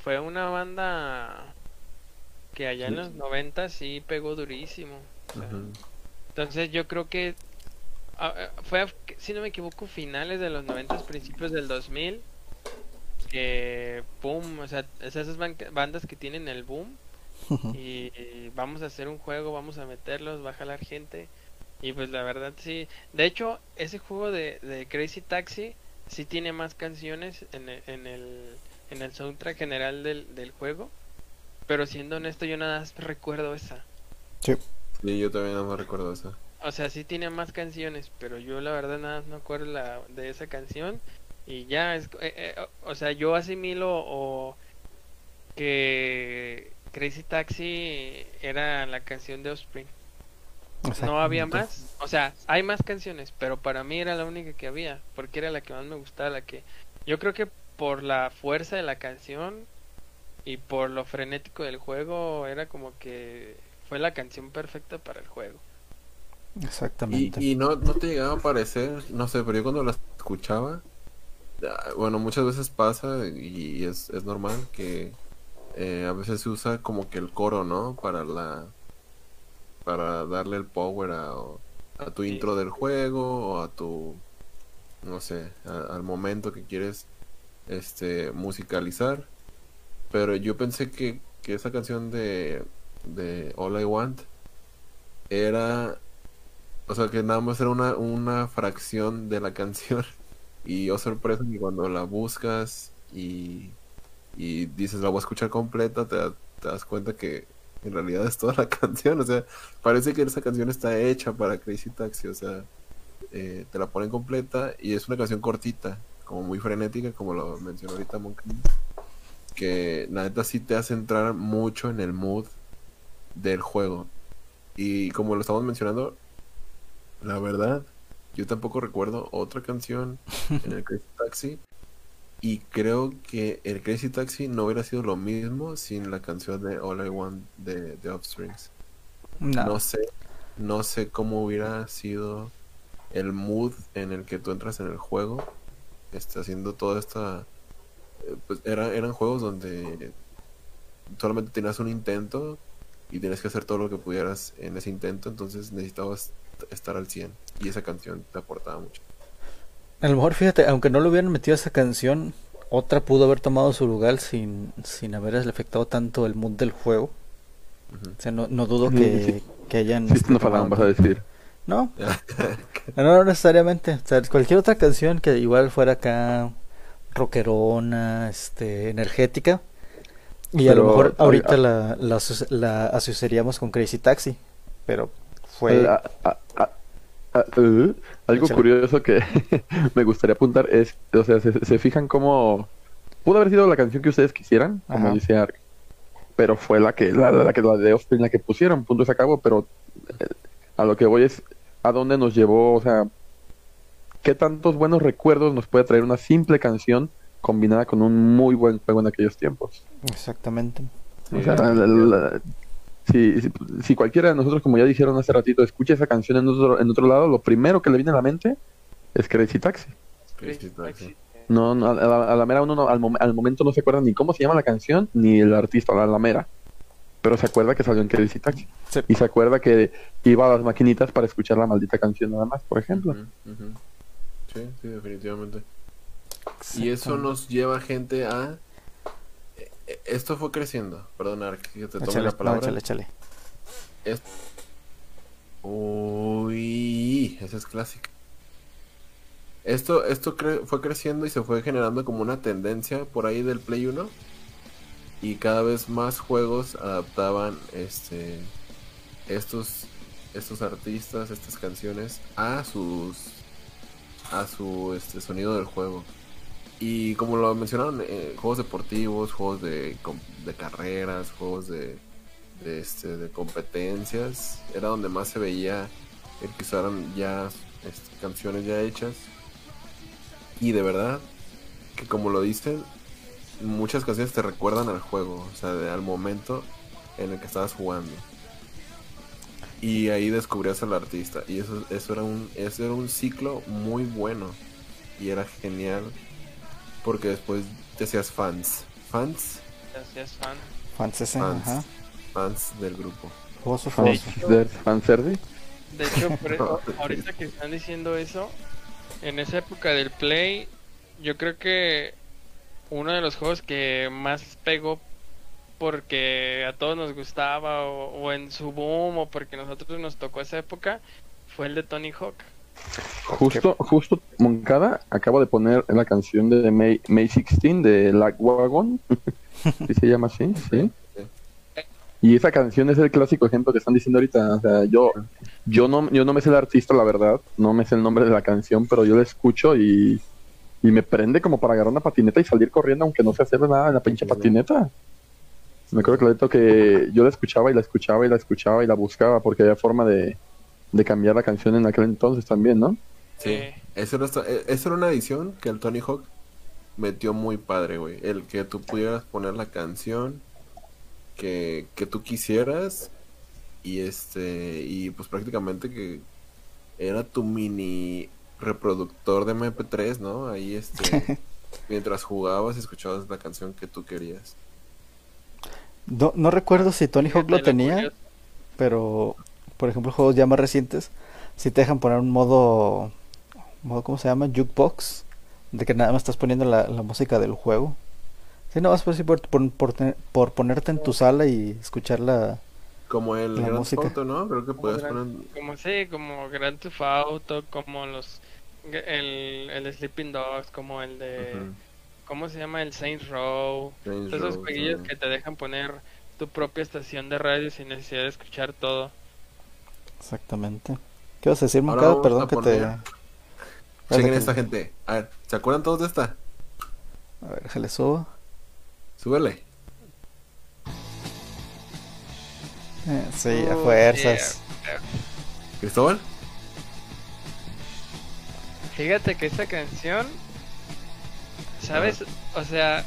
fue una banda que allá en los 90 sí pegó durísimo. o sea, Ujú. Entonces yo creo que fue, si no me equivoco, finales de los 90, principios del 2000, que pum, o sea, es esas ban- bandas que tienen el boom y, y vamos a hacer un juego, vamos a meterlos, va a jalar gente. Y pues la verdad sí, de hecho ese juego de, de Crazy Taxi sí tiene más canciones en el, en el, en el soundtrack general del, del juego. Pero siendo honesto yo nada más recuerdo esa. Sí. Sí, yo también no me recuerdo eso. O sea, sí tiene más canciones, pero yo la verdad nada más no acuerdo la, de esa canción. Y ya, es, eh, eh, o o sea, yo asimilo o que Crazy Taxi era la canción de Offspring. No había más. O sea, hay más canciones, pero para mí era la única que había, porque era la que más me gustaba, la que yo creo que por la fuerza de la canción y por lo frenético del juego era como que fue la canción perfecta para el juego. Exactamente. y no, no te llegaba a parecer, no sé, pero yo cuando la escuchaba, ah, bueno, muchas veces pasa y es, es normal que eh, a veces se usa como que el coro, ¿no? Para la para darle el power a, a tu Sí. intro del juego o a tu no sé, a- al momento que quieres este musicalizar. Pero yo pensé que, que esa canción de, de All I Want era o sea que nada más era una, una fracción de la canción. Y oh sorpresa que cuando la buscas y, y dices la voy a escuchar completa, te, te das cuenta que en realidad es toda la canción. O sea, parece que esa canción está hecha para Crazy Taxi. O sea, eh, te la ponen completa y es una canción cortita, como muy frenética, como lo mencionó ahorita Monk. Que la neta sí te hace entrar mucho en el mood del juego. Y como lo estamos mencionando, la verdad, yo tampoco recuerdo otra canción en el Crazy Taxi. Y creo que el Crazy Taxi no hubiera sido lo mismo sin la canción de All I Want de, de Offsprings. No. No sé, no sé cómo hubiera sido el mood en el que tú entras en el juego, este, haciendo toda esta... eh, Pues era, eran juegos donde solamente tenías un intento y tenías que hacer todo lo que pudieras en ese intento, entonces necesitabas estar al 100 y esa canción te aportaba mucho. A lo mejor, fíjate, aunque no le hubieran metido esa canción, otra pudo haber tomado su lugar sin, sin haber afectado tanto el mood del juego. Ujú. O sea, no, no dudo que, sí. que hayan... Sí, no vas a decir. No, no, no necesariamente. O sea, cualquier otra canción que igual fuera acá rockerona, este, energética. Y a lo mejor ahorita a- la, la, aso- la asociaríamos con Crazy Taxi. Pero fue... uh, algo curioso que me gustaría apuntar es, o sea, se, se fijan cómo pudo haber sido la canción que ustedes quisieran, como Ajá. dice Ark, pero fue la que la, la que la de Offspring la que pusieron, punto se acabó, pero eh, a lo que voy es a dónde nos llevó, o sea, qué tantos buenos recuerdos nos puede traer una simple canción combinada con un muy buen juego en aquellos tiempos. Exactamente. O sea, la- si, si, si cualquiera de nosotros, como ya dijeron hace ratito, escucha esa canción en otro, en otro lado, lo primero que le viene a la mente es Crazy Taxi. Crazy Taxi. No, no, a, la, a la mera uno no- al, mom- al momento no se acuerda ni cómo se llama la canción ni el artista, a la mera. Pero se acuerda que salió en Crazy Taxi. Sí. Y se acuerda que iba a las maquinitas para escuchar la maldita canción nada más, por ejemplo. Sí, sí, definitivamente. Y eso nos lleva gente a... Esto fue creciendo. Perdón, Ark, que te Échale, la no, palabra. échale, échale. Es- Uy, esa es clásica. Esto, esto cre- fue creciendo y se fue generando como una tendencia por ahí del Play 1. Y cada vez más juegos adaptaban este estos estos artistas, estas canciones a sus a su este sonido del juego. Y como lo mencionaron, eh, juegos deportivos, juegos de, carreras, juegos este, de competencias, era donde más se veía el que usaran ya este, canciones ya hechas. Y de verdad, que como lo dicen, muchas canciones te recuerdan al juego, o sea, al momento en el que estabas jugando. Y ahí descubrías al artista. Y eso, eso, era un, eso era un ciclo muy bueno. Y era genial. Porque después te hacías fans. Fans. Fan. Fantasy, Fans. ajá. Fans del grupo. De jugoso. hecho, ¿De fanservice? de hecho, por eso, ahorita que están diciendo eso, en esa época del Play, yo creo que uno de los juegos que más pegó porque a todos nos gustaba o, o en su boom o porque nosotros nos tocó esa época fue el de Tony Hawk. Justo, justo Moncada acaba de poner la canción de May, May 16 de Lagwagon. ¿Sí se llama así? Sí. Y esa canción es el clásico ejemplo que están diciendo ahorita. O sea, yo, yo no, yo no me sé el artista, la verdad. No me sé el nombre de la canción, pero yo la escucho y, y me prende como para agarrar una patineta y salir corriendo, aunque no sé hacer nada en la pinche patineta. Me acuerdo clarito que yo la escuchaba y la escuchaba y la escuchaba y la buscaba porque había forma de, de cambiar la canción en aquel entonces también, ¿no? Sí. Eso era, eso era una edición que el Tony Hawk metió muy padre, güey. El que tú pudieras poner la canción que, que tú quisieras y este y pues prácticamente que era tu mini reproductor de MP3, ¿no? Ahí este mientras jugabas escuchabas la canción que tú querías. No, no recuerdo si Tony Hawk lo tenía, pero por ejemplo juegos ya más recientes si te dejan poner un modo, modo ¿cómo se llama? Jukebox, de que nada más estás poniendo la, la música del juego. Si no vas por, por, por, por ponerte en tu sala y escuchar la... Como el La Grand música. Theft Auto, ¿no? Creo que puedes poner Como sí, como Grand Theft Auto, como los el, el Sleeping Dogs, como el de. ¿cómo se llama? El Saints Row. Saints Todos esos Row, jueguillos sí. que te dejan poner tu propia estación de radio sin necesidad de escuchar todo. Exactamente. ¿Qué vas a decir, Ahora Moncada? Perdón que te... poner- Chequen que- esta gente. A ver, ¿se acuerdan todos de esta? A ver, déjale subo. Súbele. Eh, sí, a Oh, fuerzas. Cristóbal. Fíjate que esta canción, ¿sabes? O sea,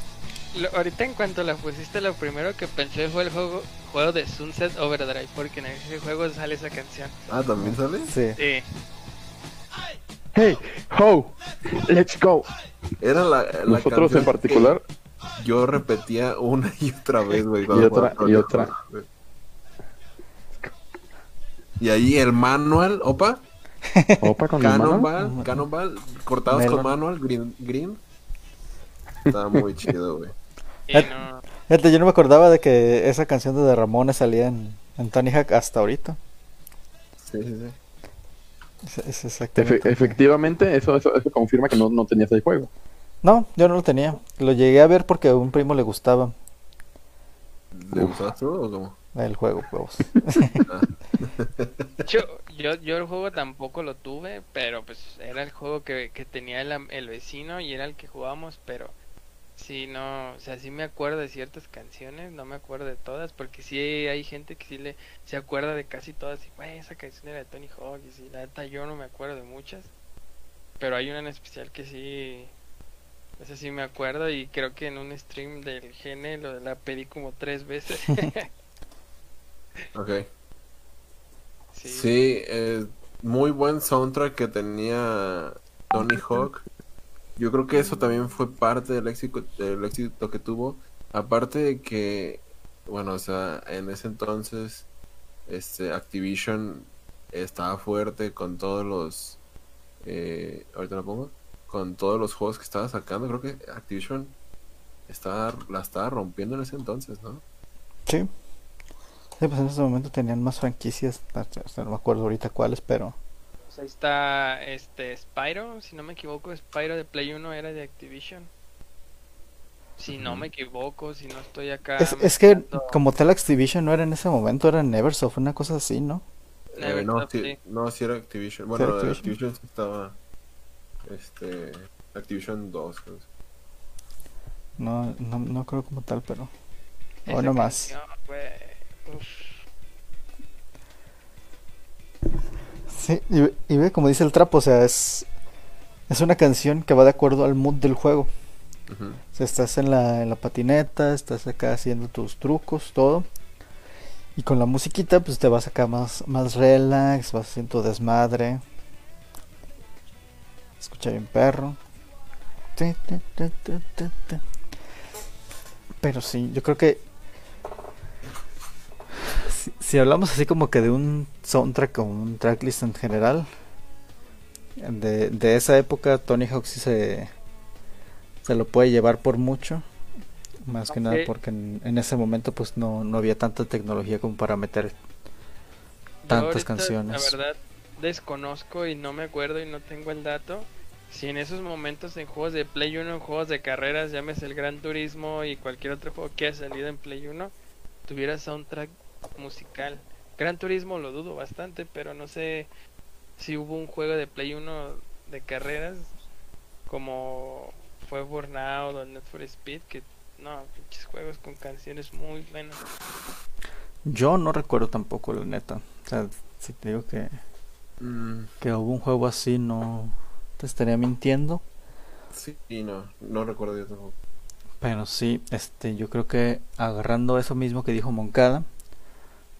lo- ahorita en cuanto la pusiste, lo primero que pensé fue el juego, juego de Sunset Overdrive, porque en ese juego sale esa canción. Ah, ¿también sale? Sí. Sí. Hey, ho, let's go. Era la, la Nosotros canción en particular, que Yo repetía una y otra vez, güey. Y otra, y otra. Y ahí el manual, opa, opa con mi mano. Cannonball, Cannonball, cortados Melon. con manual, green, green. Estaba muy chido, güey. Y no, Fíjate, yo no me acordaba de que esa canción de The Ramones salía en, en Tony Hawk hasta ahorita. Sí, sí, sí. Es, es Efe- exactamente. efectivamente, eso, eso, eso confirma que no, no tenías el juego. No, yo no lo tenía. Lo llegué a ver porque a un primo le gustaba ¿Le gustabas tú o cómo? el juego, huevos. yo, yo, yo el juego tampoco lo tuve, pero pues era el juego que, que tenía el, el vecino y era el que jugábamos, pero sí, no, o sea, sí me acuerdo de ciertas canciones, no me acuerdo de todas, porque sí hay gente que sí le, se acuerda de casi todas, y güey, esa canción era de Tony Hawk, y sí, la neta yo no me acuerdo de muchas, pero hay una en especial que sí, esa sí me acuerdo, y creo que en un stream del Gene lo, la pedí como tres veces. Ok. sí. Sí, eh, muy buen soundtrack que tenía Tony Hawk. Yo creo que eso también fue parte del éxito, del éxito que tuvo. Aparte de que, bueno, o sea, en ese entonces, este, Activision estaba fuerte con todos los, eh, ahorita lo pongo, con todos los juegos que estaba sacando. Creo que Activision estaba, la estaba rompiendo en ese entonces, ¿no? Sí. Sí, pues en ese momento tenían más franquicias. No me acuerdo ahorita cuáles, pero pues ahí está este Spyro, si no me equivoco, Spyro de Play 1 era de Activision. Si no me equivoco, si no estoy acá. Es, es que como tal Activision no era en ese momento, era Neversoft, una cosa así, ¿no? Eh, Neversoft, no, sí, sí. no, sí era Activision. Bueno, era Activision, Activision? sí estaba. Este. Activision 2. creo. No, no, no creo como tal, pero... Esa O no más. canción, Sí, y, ve- y ve como dice el trapo, o sea, es, es una canción que va de acuerdo al mood del juego. Ujú. O sea, estás en la, en la patineta, estás acá haciendo tus trucos, todo. Y con la musiquita, pues te vas acá más, más relax, vas haciendo tu desmadre. Escucha bien perro. Pero sí, yo creo que si, si hablamos así como que de un soundtrack o un tracklist en general, de, de esa época Tony Hawk sí se, se lo puede llevar por mucho. Más que nada porque en, en ese momento pues no, no había tanta tecnología como para meter tantas ahorita, canciones. La verdad, desconozco y no me acuerdo y no tengo el dato. Si en esos momentos en juegos de Play 1, en juegos de carreras, llámese el Gran Turismo y cualquier otro juego que haya salido en Play 1, tuviera soundtrack musical. Gran Turismo lo dudo bastante, pero no sé si hubo un juego de Play 1 de carreras como fue Burnout o Need for Speed, que no, pinches juegos con canciones muy buenas. Yo no recuerdo tampoco, la neta. O sea, si te digo que, Mm, que hubo un juego así, no te estaría mintiendo. sí, y no. No recuerdo yo tampoco. Pero sí, este, yo creo que agarrando eso mismo que dijo Moncada,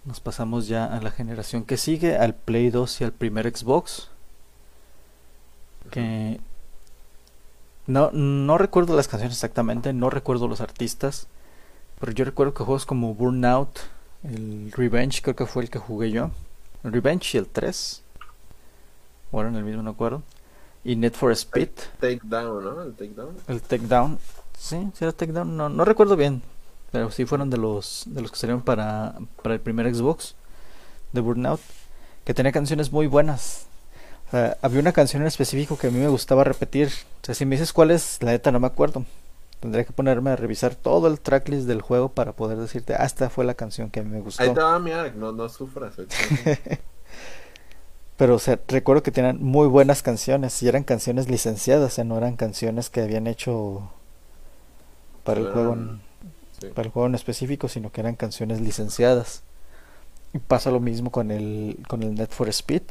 nos pasamos ya a la generación que sigue, al Play 2 y al primer Xbox. Que no, no recuerdo las canciones exactamente, no recuerdo los artistas, pero yo recuerdo que juegos como Burnout, el Revenge, creo que fue el que jugué yo, el Revenge y el 3, o eran el mismo, no acuerdo, y Need for Speed. Take Down, ¿no? El Take Down. El Takedown. Sí, sí era Takedown. No, no recuerdo bien. Pero sí fueron de los de los que salieron para, para el primer Xbox de Burnout. Que tenía canciones muy buenas. O sea, había una canción en específico que a mí me gustaba repetir. O sea, si me dices cuál es, la neta no me acuerdo. Tendría que ponerme a revisar todo el tracklist del juego para poder decirte, ah, esta fue la canción que a mí me gustó. Ahí te va mi arc, no, no sufras. Pero, o sea, recuerdo que tenían muy buenas canciones y eran canciones licenciadas, o sea, no eran canciones que habían hecho para el Eran- juego en, sí. para el juego en específico, sino que eran canciones licenciadas. Y pasa lo mismo con el con el Net for Speed.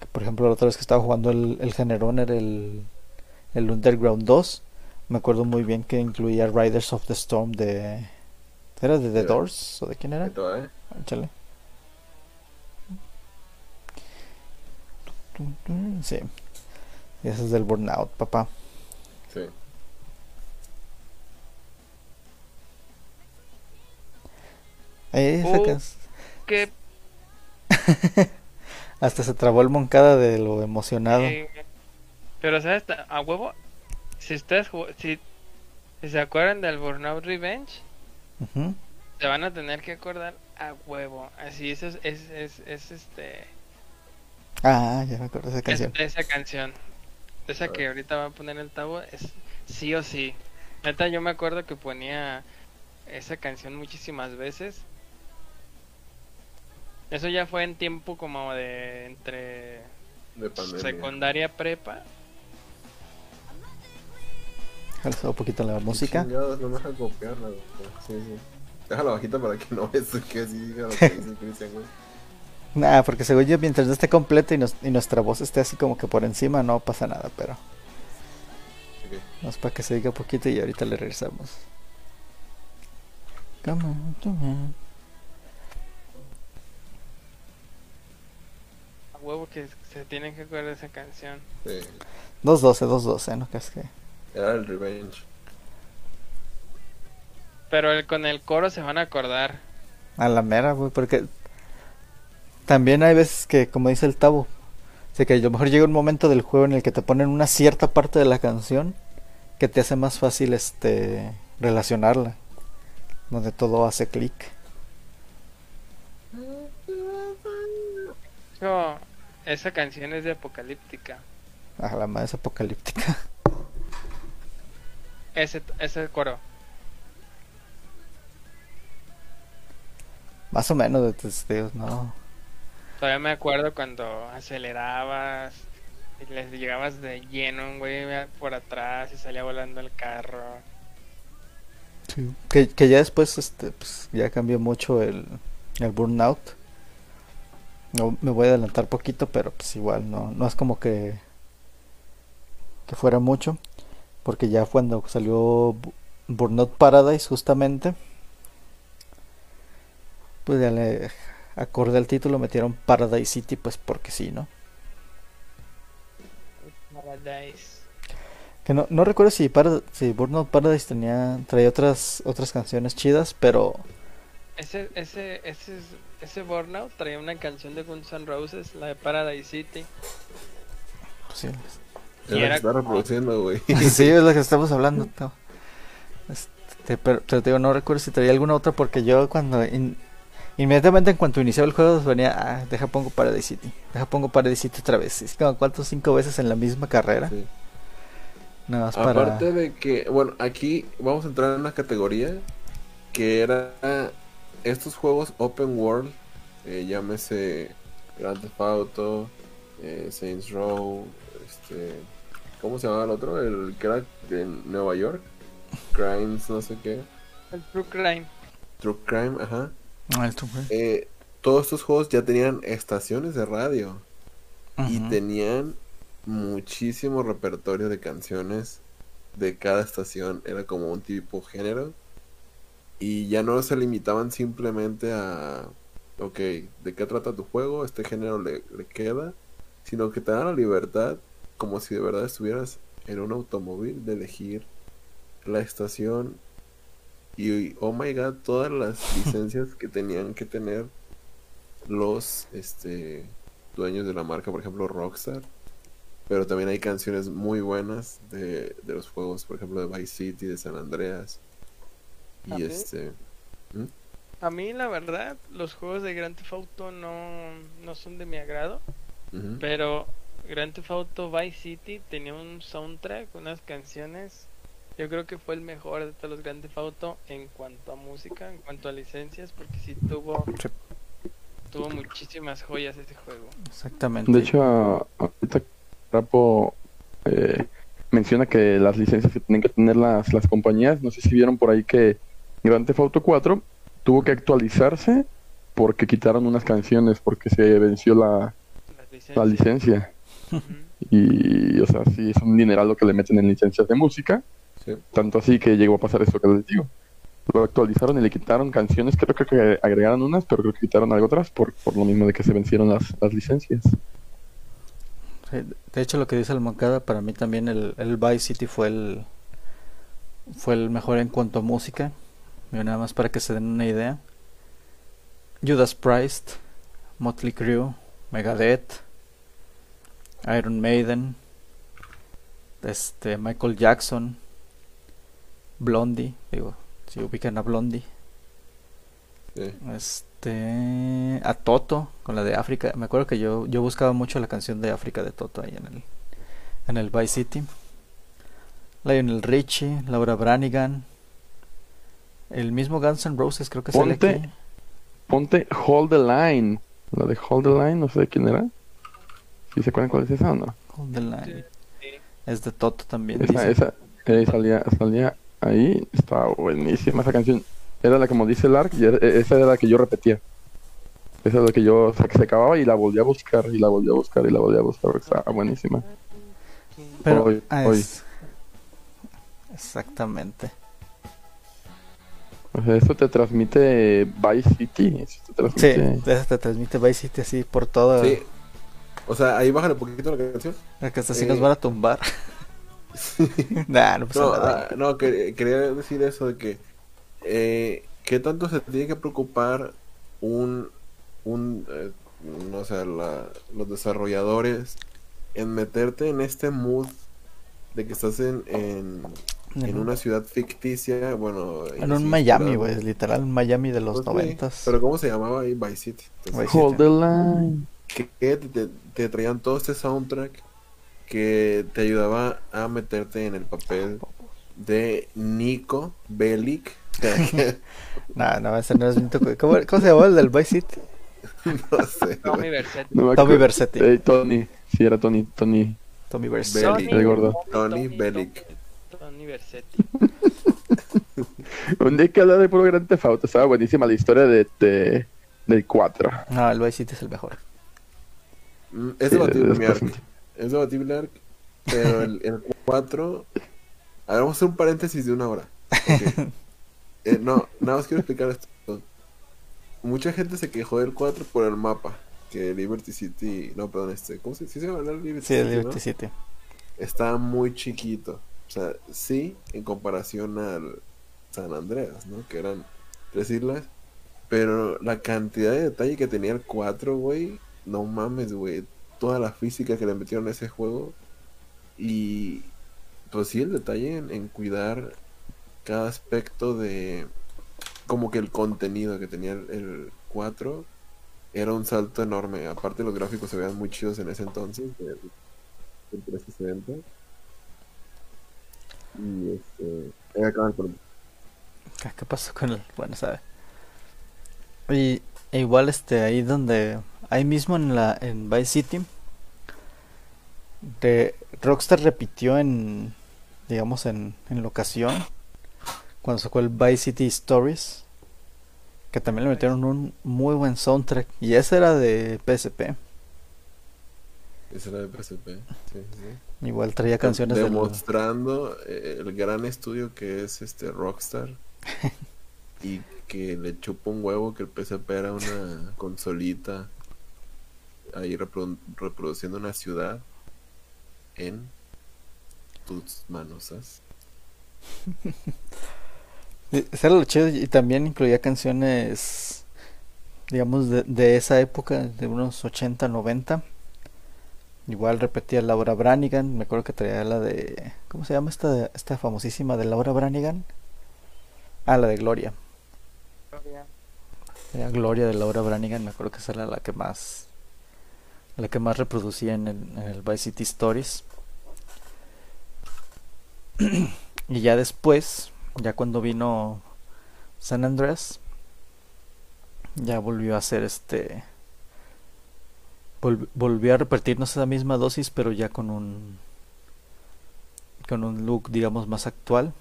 Que, por ejemplo, la otra vez que estaba jugando el, el generón era el, el Underground 2. Me acuerdo muy bien que incluía Riders of the Storm de... ¿Era de The Era- Doors? ¿O de quién era? Te va, ¿eh? Échale. Sí. Y ese es del Burnout, papá. Sí. Esa Oh. Que Hasta se trabó el Moncada de lo emocionado. Eh, pero sabes, a huevo, si ustedes si, si se acuerdan del Burnout Revenge, se van a tener que acordar a huevo. Así eso es, es, es, es, este Ah, ya me acuerdo de esa es canción. esa canción. Esa que ahorita va a poner el tabo es sí o sí. Neta yo me acuerdo que ponía esa canción muchísimas veces. Eso ya fue en tiempo como de entre De pandemia. secundaria prepa. Subir un poquito la música. chingados, no me deja copiarla, güey. Sí, sí. Déjala bajita para que no veas que así diga lo que dice Cristian, güey. Nah, porque según yo, mientras no esté completa y, nos- y nuestra voz esté así como que por encima, no pasa nada, pero Ok. no es para que se diga poquito y ahorita le regresamos. Come on, come on. Huevo que se tienen que acordar de esa canción. Sí. 212, 212, ¿no? Que es que... Era el Revenge. Pero el, con el coro se van a acordar. A la mera, güey, porque también hay veces que, como dice el Tabo, o sea, que a lo mejor llega un momento del juego en el que te ponen una cierta parte de la canción que te hace más fácil este relacionarla, donde todo hace clic. Yo, esa canción es de Apocalíptica. Ah, la más apocalíptica. Ese, ese coro. Más o menos de tus tíos, no. Todavía me acuerdo cuando acelerabas y les llegabas de lleno, un güey, por atrás y salía volando el carro. Sí. Que, que ya después este, pues, ya cambió mucho el, el burnout. No, me voy a adelantar poquito, pero pues igual no, no es como que, que fuera mucho. Porque ya cuando salió Bu- Burnout Paradise justamente, pues ya le acorde al título metieron Paradise City, pues porque sí, ¿no? Paradise. Que no, no recuerdo si, Parad- si Burnout Paradise tenía traía otras otras canciones chidas, pero Ese, ese, ese, ese Burnout traía una canción de Guns N' Roses, la de Paradise City. pues, sí, Es Y la era que está reproduciendo, güey. sí, es lo que estamos hablando. no. Este, pero, pero te digo, no recuerdo si traía alguna otra porque yo cuando in- inmediatamente en cuanto iniciaba el juego venía, ah, deja pongo Paradise City, deja pongo Paradise City otra vez. Es como cuatro o cinco veces en la misma carrera. Sí. Nada más para Aparte de que, bueno, aquí vamos a entrar en una categoría que era estos juegos open world, eh, llámese Grand Theft Auto, eh, Saints Row, este, ¿cómo se llamaba el otro? El era de Nueva York, Crimes, no sé qué, El True Crime. True Crime, ajá. Ah, el Raider. Eh, todos estos juegos ya tenían estaciones de radio y tenían muchísimo repertorio de canciones de cada estación, era como un tipo género y ya no se limitaban simplemente a, ok, ¿de qué trata tu juego? Este género le, le queda, sino que te dan la libertad como si de verdad estuvieras en un automóvil de elegir la estación y oh my god, todas las licencias que tenían que tener los este dueños de la marca, por ejemplo Rockstar. Pero también hay canciones muy buenas de, de los juegos, por ejemplo de Vice City, de San Andreas. Y ¿Ah, sí? este A mí, la verdad, los juegos de Grand Theft Auto no, no son de mi agrado. Pero Grand Theft Auto Vice City tenía un soundtrack, unas canciones. Yo creo que fue el mejor de todos los Grand Theft Auto en cuanto a música, en cuanto a licencias, porque sí tuvo, Sí. tuvo muchísimas joyas ese juego. Exactamente. De hecho, a- ahorita Rapo eh, menciona que las licencias que tienen que tener las, las compañías, no sé si vieron por ahí que Grand Theft Auto 4 tuvo que actualizarse porque quitaron unas canciones porque se venció la, la licencia. Y, o sea, sí es un dineral lo que le meten en licencias de música. sí. Tanto así que llegó a pasar esto que les digo. Lo actualizaron y le quitaron canciones, creo, creo que agregaron unas, pero creo que quitaron algo otras por, por lo mismo de que se vencieron las, las licencias. Sí, De hecho, lo que dice el Moncada, para mí también el, el Vice City fue el fue el mejor en cuanto a música. Mira, nada más para que se den una idea. Judas Priest, Motley Crue, Megadeth, Iron Maiden, este Michael Jackson, Blondie, digo, si ubican a Blondie, sí. este a Toto con la de África. Me acuerdo que yo yo buscaba mucho la canción de África de Toto ahí en el en el Vice City. Lionel Richie, Laura Branigan, el mismo Guns N' Roses creo que sale Ponte. aquí. Ponte Hold the Line. La de Hold the Line, no sé de quién era. ¿Sí se acuerdan cuál es esa o no? Hold the Line. Es de Toto también. Esa, dice. esa eh, salía, salía ahí, estaba buenísima esa canción. Era la como dice Lark, y era- esa era la que yo repetía. Esa es la que yo, o sea, que se acababa y la volví a buscar, y la volví a buscar, y la volví a buscar, estaba buenísima. Pero hoy- ah, hoy. exactamente. O sea, eso te transmite Vice City, eso te Sí, transmite... eso te transmite Vice City así por todo. Sí. O sea, ahí bajan un poquito la canción. Que hasta así Eh. nos van a tumbar. nah, no pasa No, nada. ah, no, que- quería decir eso de que eh, qué tanto se tiene que preocupar un, un eh, no sé, la- los desarrolladores en meterte en este mood de que estás en, en, en En- una ciudad ficticia, bueno, En un Miami, güey, literal, Miami de los Pues noventas. pero ¿cómo se llamaba ahí? Vice City. Entonces, Hold the Line. que te, te traían todo este soundtrack que te ayudaba a meterte en el papel de Nico Bellic. no, no, ese no es mi toque. ¿Cómo, ¿Cómo se llamaba el del Vice City? no sé. Tommy. Versetti. No Tommy. Versetti. Eh, Tony, sí, era Tony, Tony. Tommy Versetti. Bellic. El gordo. Tony Bellic. Versetti. Un día hay que hablar de puro Grand Theft Auto. Estaba buenísima la historia de, de- del 4. No, el Vice City es el mejor. Mm, Es Sí, debatible, es mi Ark. Es debatible, Ark. Pero el, el 4. A ver, vamos a hacer un paréntesis de una hora. Ok. Eh, no, nada más quiero explicar esto. Mucha gente se quejó del 4 por el mapa. Que Liberty City. No, perdón, este. ¿Cómo se, sí se llama Liberty Sí, el City? Liberty no? City. Está muy chiquito. O sea, sí, en comparación al San Andreas, ¿no? Que eran tres islas. Pero la cantidad de detalle que tenía el 4, güey. No mames, güey. Toda la física que le metieron a ese juego. Y pues sí, el detalle en, cuidar cada aspecto de como que el contenido que tenía el, el 4 era un salto enorme. Aparte los gráficos se veían muy chidos en ese entonces. El, el 360. Y este... acaban con- ¿Qué, qué pasó con el? Bueno, sabe. Y e igual este ahí donde ahí mismo en la en Vice City de Rockstar repitió en digamos en en locación cuando sacó el Vice City Stories que también le metieron un muy buen soundtrack y ese era de PSP. Ese era de PSP. Sí, sí. Igual traía canciones demostrando eh, el gran estudio que es este Rockstar y que le chupa un huevo que el PSP era una consolita ahí reprodu- reproduciendo una ciudad en tus manos ¿sabes? Sí, Ese era lo chido y también incluía canciones, digamos, de, de esa época, de unos 80, 90. Igual repetía Laura Branigan, me acuerdo que traía la de... ¿Cómo se llama esta, esta famosísima de Laura Branigan? Ah, la de Gloria. Era Gloria de Laura Branigan, me acuerdo que esa era la que más... La que más reproducía en el, en el Vice City Stories. y ya después, ya cuando vino San Andreas, ya volvió a hacer este. Vol- volvió a repartirnos esa misma dosis, pero ya con un. con un look, digamos, más actual.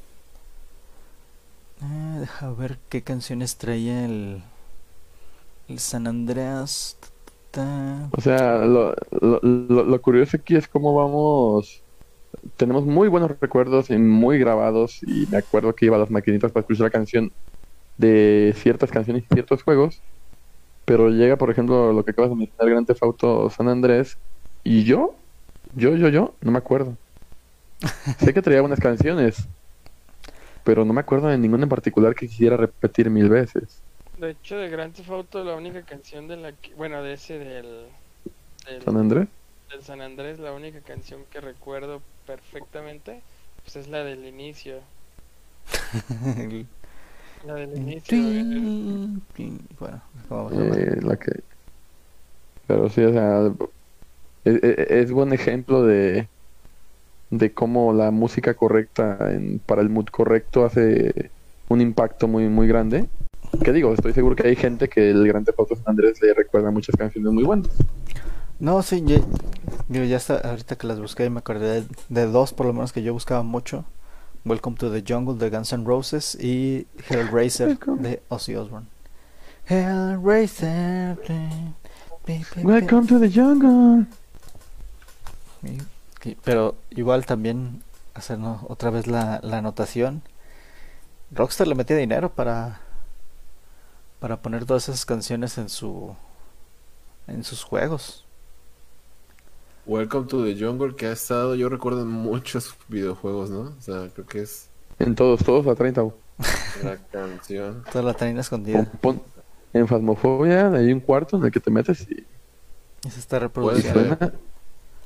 Eh, deja ver qué canciones traía el. el San Andreas. O sea, lo, lo, lo, curioso aquí es cómo vamos. Tenemos muy buenos recuerdos y muy grabados. Y me acuerdo que iba las maquinitas para escuchar la canción de ciertas canciones y ciertos juegos. Pero llega, por ejemplo, lo que acabas de mencionar, Grand Theft Auto San Andrés. Y yo, yo, yo, yo, no me acuerdo. sé que traía buenas canciones. Pero no me acuerdo de ninguna en particular que quisiera repetir mil veces. De hecho, de Grand Theft Auto, la única canción de la que. Bueno, de ese del. del- San Andrés. del San Andrés, la única canción que recuerdo perfectamente, pues es la del inicio. La del inicio. Bueno, ¿cómo se llama? Eh, la que... Pero sí, o sea, es, es- es buen ejemplo de, de cómo la música correcta en- para el mood correcto hace un impacto muy, muy grande. Que digo, estoy seguro que hay gente que el Gran Theft Auto San Andrés le recuerda muchas canciones muy buenas. No, sí, yo, yo ya está, ahorita que las busqué me acordé de, de dos por lo menos que yo buscaba mucho. Welcome to the Jungle de Guns N' Roses y Hellraiser de Ozzy Osbourne. Hellraiser. Welcome to the jungle. Y- Pero igual también hacer ¿no? otra vez la, la anotación. Rockstar le metía dinero para para poner todas esas canciones en su en sus juegos. Welcome to the Jungle que ha estado yo recuerdo en muchos videojuegos ¿no? o sea creo que es En todos, todos a 30. la canción Toda la traína escondida. Pon- en Fasmofobia hay un cuarto en el que te metes y Y se está Puede reproduciendo. ser. suena.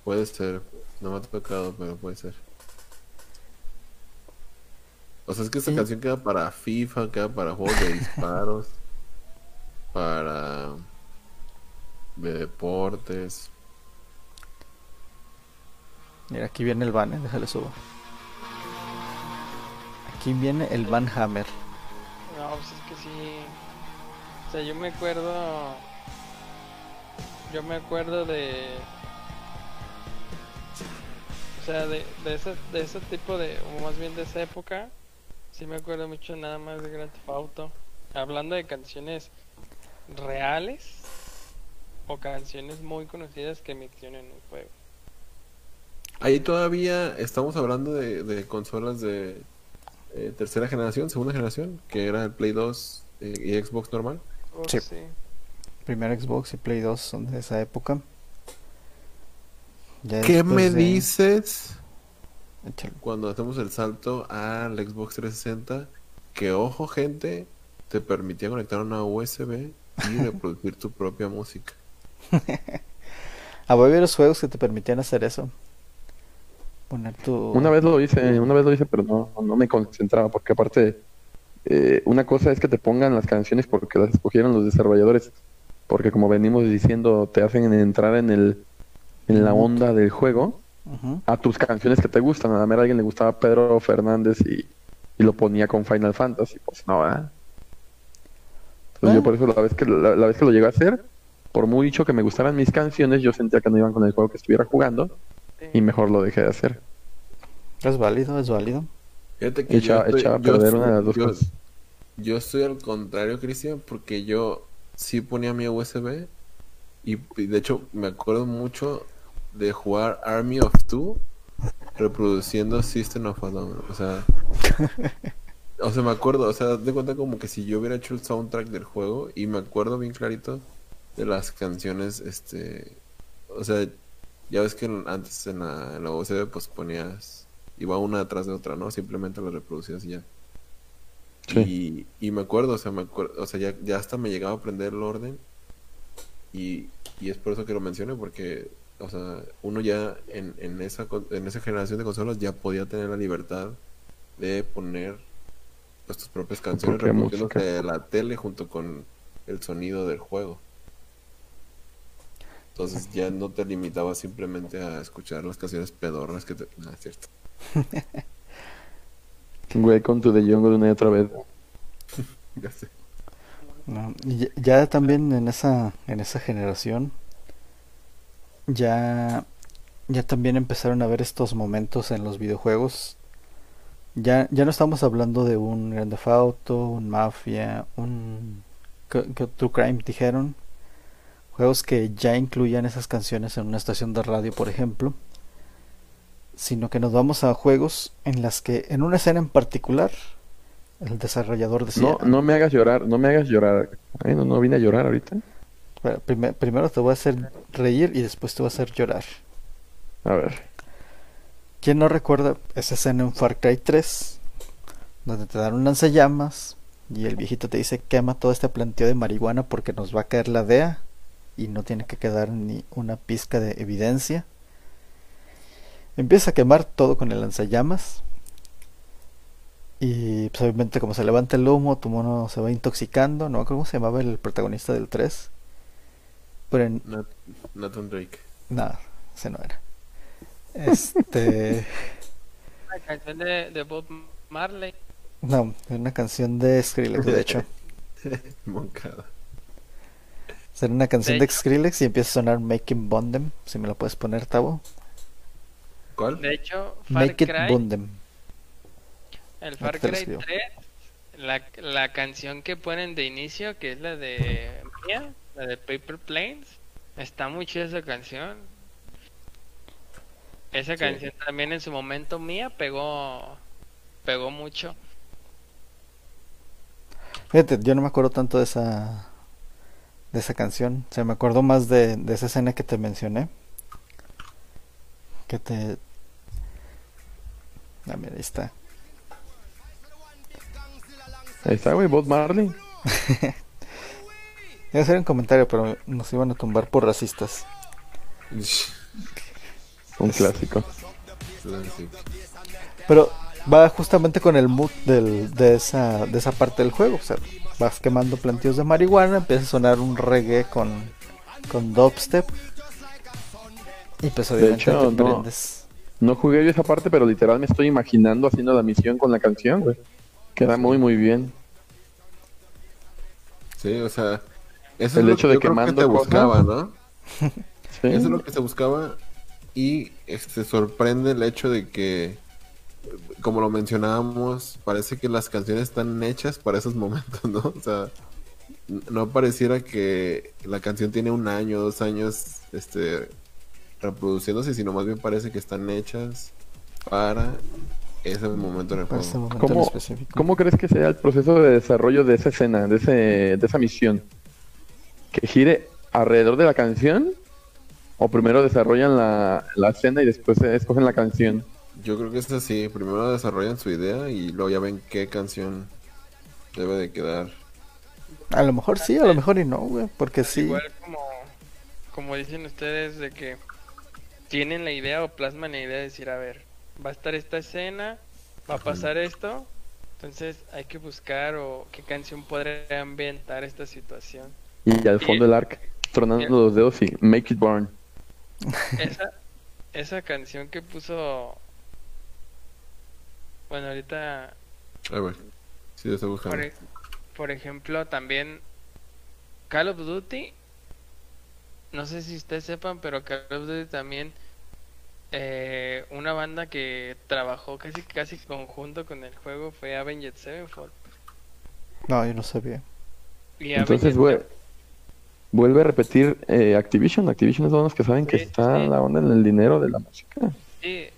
Puede ser. No me ha tocado, pero puede ser. O sea, es que esta Sí. canción queda para FIFA, queda para juegos de disparos, para de deportes. Mira, aquí viene el van, eh, déjale subo. Aquí viene el Van Hammer. No, pues es que sí. O sea, yo me acuerdo. Yo me acuerdo de. O sea, de, de, ese, de ese tipo de. O más bien de esa época. Sí me acuerdo mucho nada más de Grand Theft Auto. Hablando de canciones reales. O canciones muy conocidas que emitieron en un juego. Ahí todavía estamos hablando de, de consolas de eh, tercera generación, segunda generación, que era el Play 2 eh, y Xbox normal. Oh, Sí. sí. Primer Xbox y Play 2 son de esa época. Ya ¿Qué me de- dices Échale. cuando hacemos el salto al Xbox 360? Que ojo, gente, te permitía conectar una USB y reproducir tu propia música. Voy a ver los juegos que te permitían hacer eso. Poner tu. Una vez lo hice, una vez lo hice, pero no, no me concentraba, porque aparte, eh, una cosa es que te pongan las canciones porque las escogieron los desarrolladores, porque como venimos diciendo, te hacen entrar en el, en la onda del juego a tus canciones que te gustan. A mí a alguien le gustaba Pedro Fernández y, y lo ponía con Final Fantasy, pues no, ¿verdad? Entonces yo por eso la vez que la, la vez que lo llegué a hacer, por mucho que me gustaran mis canciones, yo sentía que no iban con el juego que estuviera jugando y mejor lo dejé de hacer. Es válido, es válido. Fíjate que Echa, yo estoy- echaba a perder una de las dos yo- cosas. Yo estoy al contrario, Cristian, porque yo sí ponía mi USB y, y de hecho me acuerdo mucho de jugar Army of Two reproduciendo System of a Down. O sea, o sea, me acuerdo, o sea, de cuenta como que si yo hubiera hecho el soundtrack del juego y me acuerdo bien clarito de las canciones, este, o sea, ya ves que antes en la, en la USB pues ponías, iba una detrás de otra, ¿no? Simplemente las reproducías y ya. Sí. Y, y me acuerdo, o sea, me acuerdo, o sea, ya, ya hasta me llegaba a aprender el orden. Y, y es por eso que lo mencioné, porque, o sea, uno ya en, en esa, en esa generación de consolas ya podía tener la libertad de poner pues, tus propias canciones reproduciéndose de la tele junto con el sonido del juego. Entonces ya no te limitabas simplemente a escuchar las canciones pedorras que te... Ah, es cierto. Welcome to the Jungle una y otra vez. Ya sé. No, ya también en esa, en esa generación, ya, ya también empezaron a ver estos momentos en los videojuegos. Ya, ya no estamos hablando de un Grand Theft Auto, un Mafia, un ¿qué- qué True Crime dijeron. Juegos que ya incluían esas canciones en una estación de radio, por ejemplo. Sino que nos vamos a juegos en las que, en una escena en particular, el desarrollador decía. No, no me hagas llorar, no me hagas llorar. Ay, no, no vine a llorar ahorita. Bueno, primero te voy a hacer reír y después te voy a hacer llorar. A ver. ¿Quién no recuerda esa escena en Far Cry 3? Donde te dan un lanzallamas y el viejito te dice quema todo este planteo de marihuana porque nos va a caer la DEA y no tiene que quedar ni una pizca de evidencia. Empieza a quemar todo con el lanzallamas. Y pues, obviamente como se levanta el humo, tu mono se va intoxicando. No cómo se llamaba el protagonista del 3. Pero en, Nathan Drake. Nada, ese no era. Este. La canción de, de Bob Marley. no, es una canción de Skrillex, de hecho. Moncada. Será una canción De de Skrillex y empieza a sonar Making Bondem. Si me lo puedes poner, Tavo. ¿Cuál? De hecho, Far Make it Cry, Bondem. el Far Cry escribo. 3, la, la canción que ponen de inicio, que es la de Mia, la de Paper Planes, está muy chida esa canción. Esa Sí. canción también en su momento Mía pegó pegó mucho. Fíjate, yo no me acuerdo tanto de esa. De esa canción. O sea, me acuerdo más de, de esa escena que te mencioné. Que te. Ah, mira, ahí está. Ahí está, güey, Bob Marley. Iba a hacer un comentario, pero nos iban a tumbar por racistas. Un clásico. Pero va justamente con el mood del, de, esa, de esa parte del juego. O sea, vas quemando plantíos de marihuana, empieza a sonar un reggae con, con dubstep. Y pues De obviamente hecho, te no. prendes. No jugué yo esa parte, pero literal me estoy imaginando haciendo la misión con la canción, güey. Queda muy, muy bien. Sí, o sea, eso El es lo hecho de yo que creo mando te buscaba, ¿no? Sí. Eso es lo que se buscaba y este, sorprende el hecho de que, como lo mencionábamos, parece que las canciones están hechas para esos momentos, ¿no? O sea, no pareciera que la canción tiene un año, dos años, este, reproduciéndose, sino más bien parece que están hechas para ese momento en el juego. momento ¿Cómo, específico. ¿Cómo crees que sea el proceso de desarrollo de esa escena, de, ese, de esa misión? ¿Que gire alrededor de la canción? ¿O primero desarrollan la, la escena y después escogen la canción? Yo creo que es así, primero desarrollan su idea y luego ya ven qué canción debe de quedar. A lo mejor sí, a lo mejor y no, güey. Porque sí. Igual como, como dicen ustedes de que tienen la idea o plasman la idea de decir, a ver, va a estar esta escena, va a pasar esto, entonces hay que buscar o qué canción podría ambientar esta situación. Y al fondo el arc tronando los dedos y make it burn. Esa, esa canción que puso, bueno, ahorita A ver, sí, lo estoy buscando. Por, e- por ejemplo, también Call of Duty. No sé si ustedes sepan, pero Call of Duty también. eh, una banda que trabajó casi casi conjunto con el juego fue Avenged Sevenfold. No, yo no sabía. Y Entonces, Avenged güey, vuelve a repetir eh, Activision. Activision es los que saben que está sí. la onda en el dinero de la música. Sí.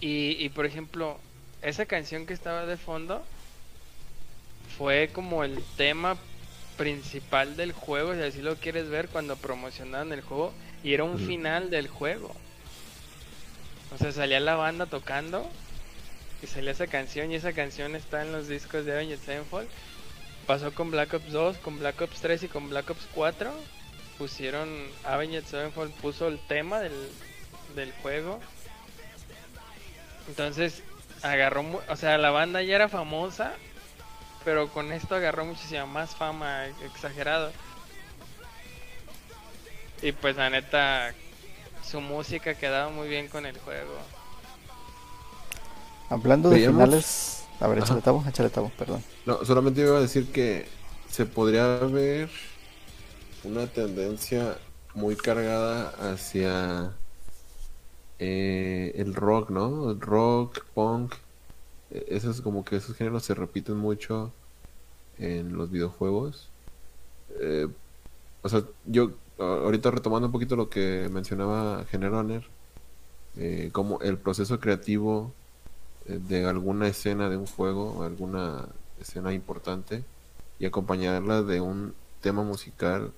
Y, y por ejemplo, esa canción que estaba de fondo fue como el tema principal del juego, si así lo quieres ver, cuando promocionaban el juego y era un final del juego. O sea, salía la banda tocando y salía esa canción y esa canción está en los discos de Avenged Sevenfold. Pasó con Black Ops 2, con Black Ops 3 y con Black Ops 4. Pusieron, Avenged Sevenfold puso el tema del, del juego. Entonces, agarró, mu- o sea, la banda ya era famosa, pero con esto agarró muchísima más fama, exagerado. Y pues la neta, su música quedaba muy bien con el juego. Hablando de Veíamos- finales. A ver, échale tabo, échale tabo, perdón. No, solamente iba a decir que se podría ver una tendencia muy cargada hacia eh, el rock, ¿no? El rock, punk. eh, Esos como que esos géneros se repiten mucho en los videojuegos. Eh, o sea, yo ahorita retomando un poquito lo que mencionaba Generoner, eh, como el proceso creativo eh, de alguna escena de un juego, alguna escena importante, y acompañarla de un tema musical,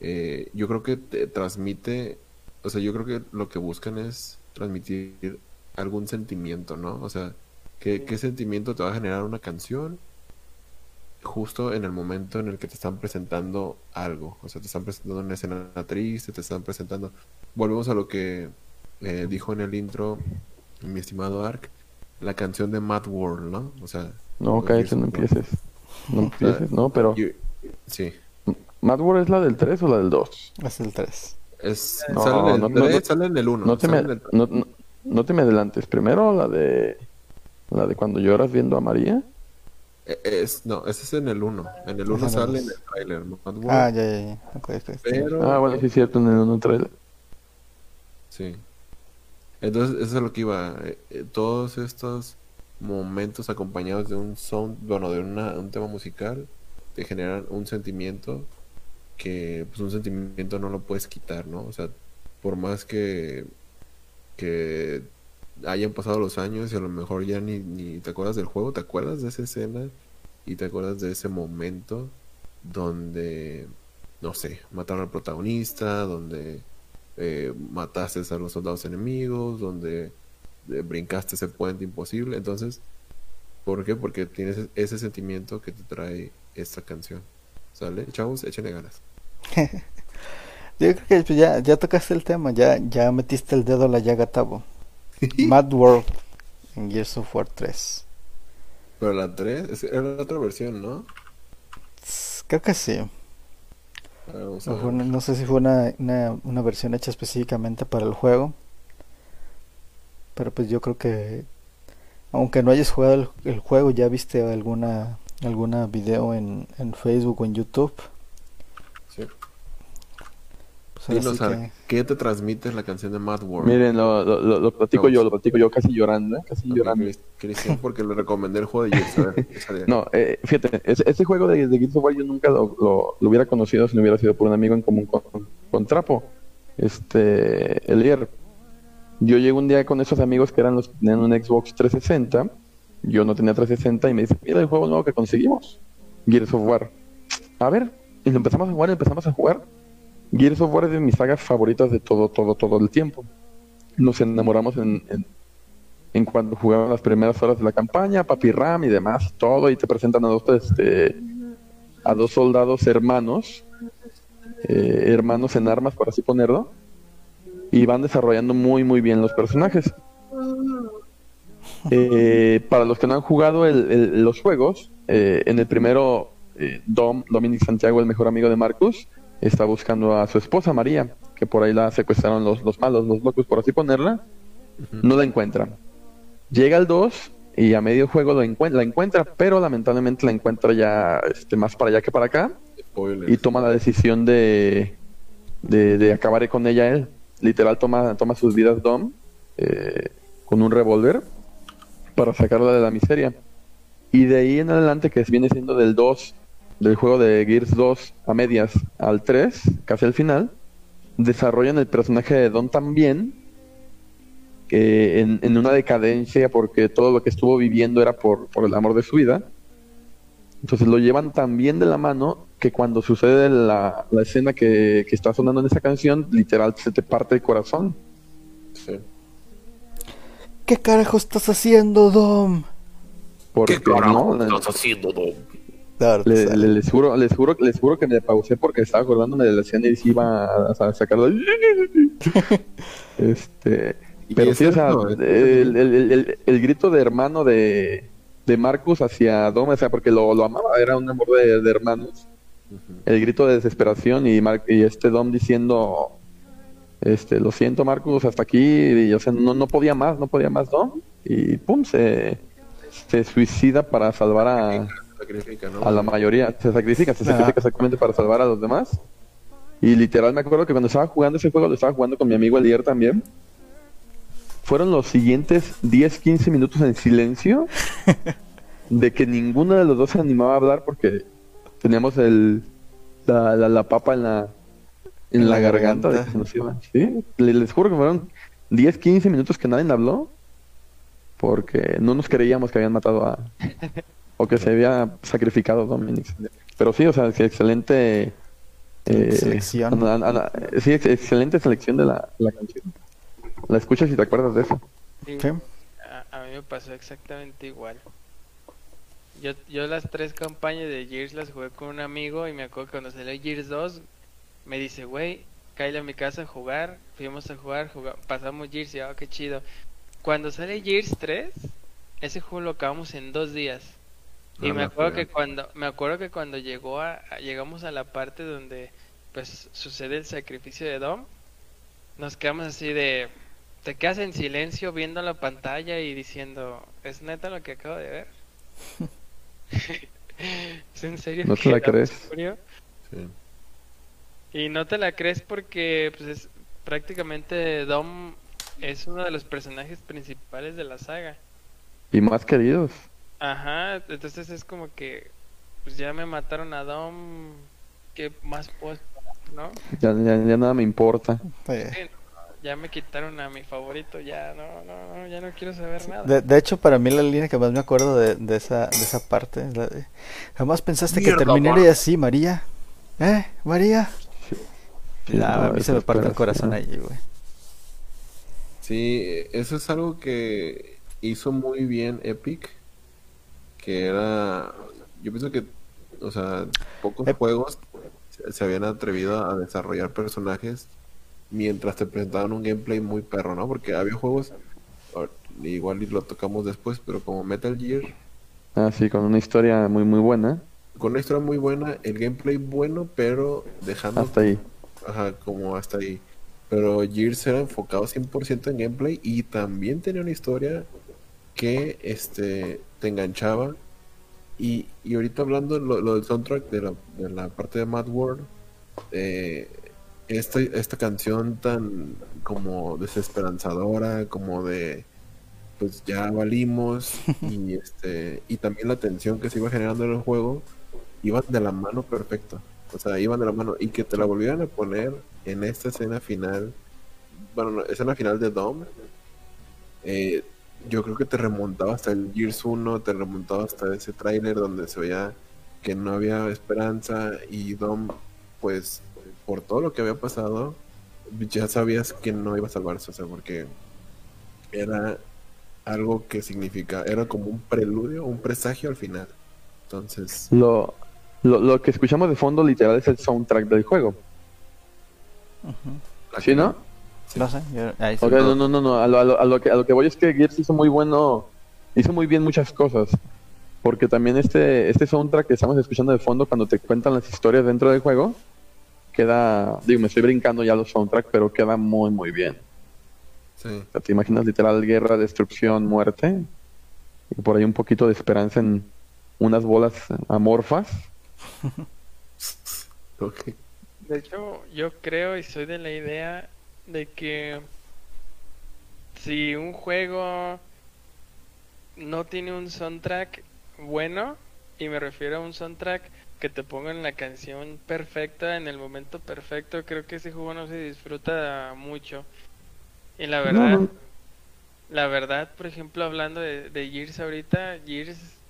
eh, yo creo que te transmite, o sea, yo creo que lo que buscan es transmitir algún sentimiento, ¿no? O sea, ¿qué, qué sentimiento te va a generar una canción? justo en el momento en el que te están presentando algo. O sea, te están presentando una escena triste, te están presentando... Volvemos a lo que eh, dijo en el intro mi estimado Ark, la canción de Mad World, ¿no? O sea... No, cállate, Gears no empieces. No empieces, no, pero... Y- sí. ¿Mad World es la del 3 o la del 2? Es el 3. Es, No, sale en el no, no, 3, no. sale en el 1. No te, me, no, no- no te me adelantes. Primero la de... La de cuando lloras viendo a María. E, Es, no, ese es en el 1. En el 1 Ese no sale en es. el trailer. Ah, ya, ya, ya. Ok, ok, está bien. pero... Ah, bueno, sí es cierto, en el 1 trailer. Sí. Entonces, eso es lo que iba. eh, eh, todos estos momentos acompañados de un sound, bueno, de una- un tema musical, te generan un sentimiento que, pues, un sentimiento no lo puedes quitar, ¿no? O sea, por más que, que hayan pasado los años y a lo mejor ya ni, ni te acuerdas del juego, te acuerdas de esa escena y te acuerdas de ese momento donde, no sé, mataron al protagonista, donde eh, mataste a los soldados enemigos, donde eh, brincaste ese puente imposible. Entonces, ¿por qué? Porque tienes ese sentimiento que te trae esta canción. ¿Sale? Chavos, échenle ganas. Yo creo que pues, ya, ya tocaste el tema, ya, ya metiste el dedo a la llaga, Tabo. Mad World en Gears of War 3. Pero la 3 es- era la otra versión, ¿no? Creo que sí. Una- no sé si fue una, una, una versión hecha específicamente para el juego. Pero pues yo creo que aunque no hayas jugado el, el juego, ya viste alguna alguna video en, en Facebook o en YouTube. Pues ahora Dinos, sí Ark, que- ¿qué te transmite la canción de Mad World? Miren, lo, lo, lo- lo platico Vamos. yo, lo platico yo casi llorando, ¿eh? casi llorando. Cris- Cristian, porque le recomendé el juego de Gears. A ver, échale. No, eh, fíjate, ese, ese juego de, de Gears of War yo nunca lo, lo- lo hubiera conocido si no hubiera sido por un amigo en común con, con Trapo, este, Elier. Yo llego un día con esos amigos que eran los que tenían un Xbox 360, yo no tenía 360 y me dice, mira el juego nuevo que conseguimos, Gears of War. A ver, y lo empezamos a jugar, y empezamos a jugar. Gears of War es de mis sagas favoritas de todo, todo, todo el tiempo. Nos enamoramos en, en, en cuando jugaban las primeras horas de la campaña, Papi Ram y demás, todo, y te presentan a dos, este, a dos soldados hermanos, eh, hermanos en armas, por así ponerlo, y van desarrollando muy, muy bien los personajes. Eh, para los que no han jugado el- el- los juegos, eh, en el primero, Dom, Dominic Santiago, el mejor amigo de Marcus, está buscando a su esposa María, que por ahí la secuestraron los, los malos, los locos, por así ponerla. No la encuentra. Llega al 2 y a medio juego lo encuent- la encuentra, pero lamentablemente la encuentra ya este, más para allá que para acá y toma la decisión de, de, de acabar con ella él. Literal toma, toma sus vidas Dom eh, con un revólver para sacarla de la miseria. Y de ahí en adelante, que viene siendo del 2, del juego de Gears 2 a medias al 3, casi al final, desarrollan el personaje de Dom también, que en, en una decadencia porque todo lo que estuvo viviendo era por, por el amor de su vida. Entonces lo llevan tan bien de la mano que cuando sucede la, la escena que, que está sonando en esa canción, literal se te parte el corazón. Sí. ¿Qué carajo estás haciendo, Dom? Porque no, le- haciendo, Dom? Le- le- les, juro, les, juro, les juro que me pausé porque estaba acordándome de la escena y sí iba a, a sacarlo. este, pero sí, o sea, el, el- el- el- grito de hermano de, de Marcus hacia Dom, o sea, porque lo, lo amaba, era un amor de, de hermanos. El grito de desesperación y, Mar- y este Dom diciendo este lo siento Marcus hasta aquí y, o sea no, no podía más no podía más Dom y pum se, se suicida para salvar a, Sacrifica, ¿no? a la mayoría se sacrifica se sacrifica exactamente para salvar a los demás y literal me acuerdo que cuando estaba jugando ese juego lo estaba jugando con mi amigo Elier también fueron los siguientes 10 15 minutos en silencio de que ninguno de los dos se animaba a hablar porque teníamos el la, la, la papa en la en, En la, la garganta, de garganta. que se nos iba. Sí, le- les juro que fueron 10, 15 minutos que nadie habló porque no nos creíamos que habían matado a o que se había sacrificado Dominic. Pero sí, o sea, sí, excelente eh, Selección. ana- ana- ana- sí, ex- excelente selección de la, la canción. La escuchas y te acuerdas de eso. Sí, Sí. A, a mí me pasó exactamente igual. Yo, yo las tres campañas de Gears las jugué con un amigo y me acuerdo que cuando salió Gears 2 me dice, güey, cállate a mi casa a jugar. Fuimos a jugar, juga- pasamos Gears y ah, qué chido. Cuando sale Gears 3, ese juego lo acabamos en dos días. Y me acuerdo que cuando me acuerdo que cuando llegó a, llegamos a la parte donde pues sucede el sacrificio de Dom, nos quedamos así de te quedas en silencio viendo la pantalla y diciendo, ¿es neta lo que acabo de ver? ¿Es en serio? No te la crees. Sí. Y no te la crees porque pues es prácticamente Dom es uno de los personajes principales de la saga. Y más queridos. Ajá, entonces es como que pues ya me mataron a Dom, ¿qué más puedo esperar, no? Ya, ya, ya nada me importa. Sí, no, Ya me quitaron a mi favorito, ya no, no, no, ya no quiero saber nada. De, de hecho, para mí la línea que más me acuerdo de, de esa, de esa parte es la de, Jamás pensaste que terminaría así, María. ¿Eh, María? Sí, Nah, no, a mí se me parte el corazón allí, güey. Sí, eso es algo que hizo muy bien Epic, que era, yo pienso que, o sea, pocos Ep- juegos se, habían atrevido a desarrollar personajes mientras te presentaban un gameplay muy perro, ¿no? Porque había juegos, igual y lo tocamos después, pero como Metal Gear, Ah, sí, con una historia muy, muy buena. con una historia muy buena, el gameplay bueno, pero dejando Hasta ahí. Ajá, como hasta ahí. Pero Gears era enfocado 100% en gameplay y también tenía una historia que este, te enganchaba. Y, y ahorita hablando lo, lo del soundtrack de la, de la parte de Mad World, eh, esta, esta canción tan como desesperanzadora, como de pues ya valimos y este y también la tensión que se iba generando en el juego iban de la mano perfecta o sea iban de la mano y que te la volvieran a poner en esta escena final bueno no, escena final de Dom eh, yo creo que te remontaba hasta el Gears 1 te remontaba hasta ese tráiler donde se veía que no había esperanza y Dom pues por todo lo que había pasado ya sabías que no iba a salvarse o sea porque era algo que significa, era como un preludio, un presagio al final. Entonces, Lo, lo, lo que escuchamos de fondo literal es el soundtrack del juego. ¿Sí, no? Sí. No sé, yo- ahí sí. Ok, no, no, no, no. A lo, a lo- a lo que, a lo que voy es que Gears hizo muy bueno, hizo muy bien muchas cosas. Porque también este, este soundtrack que estamos escuchando de fondo cuando te cuentan las historias dentro del juego, queda, digo, me estoy brincando ya los soundtracks, pero queda muy, muy bien. sí. O sea, te imaginas literal guerra, destrucción, muerte, y por ahí un poquito de esperanza en unas bolas amorfas. Ok. De hecho, yo creo y soy de la idea de que si un juego no tiene un soundtrack bueno, y me refiero a un soundtrack que te pongan la canción perfecta en el momento perfecto, creo que ese juego no se disfruta mucho. Y la verdad, No, no. la verdad, por ejemplo, hablando de, de Gears ahorita, Gears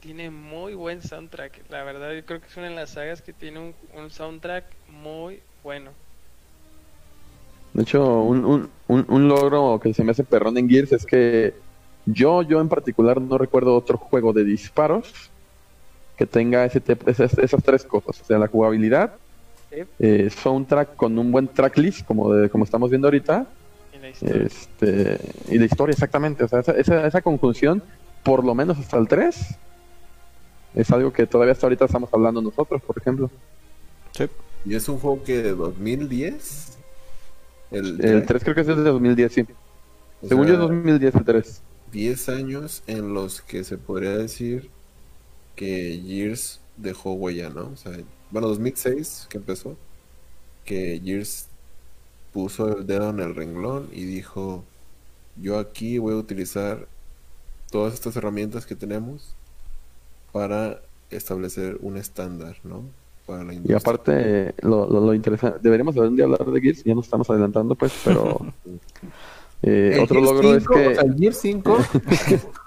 tiene muy buen soundtrack. La verdad, yo creo que es una de las sagas que tiene un, un soundtrack muy bueno. De hecho, un, un, un, un logro que se me hace perrón en Gears es que yo, yo en particular no recuerdo otro juego de disparos que tenga ese te- esas, esas tres cosas. O sea, la jugabilidad, Sí. eh, soundtrack con un buen tracklist, como, de, como estamos viendo ahorita, Y la historia. este, y la historia exactamente. O sea, esa, esa, esa conjunción, por lo menos hasta el 3, es algo que todavía hasta ahorita estamos hablando nosotros, por ejemplo. Sí. Y es un juego que de 2010. El, El 3 creo que es desde 2010, sí. o Según sea, yo, 2010 el 3. 10 años en los que se podría decir que Gears dejó huella, ¿no? O sea, bueno, 2006 que empezó, que Gears puso el dedo en el renglón y dijo, yo aquí voy a utilizar todas estas herramientas que tenemos para establecer un estándar, ¿no? Para la Y aparte, lo, lo, lo interesante, deberíamos de un día hablar de Gears, ya nos estamos adelantando, pues, pero eh, El otro Gears logro 5, es o sea, que el Gears 5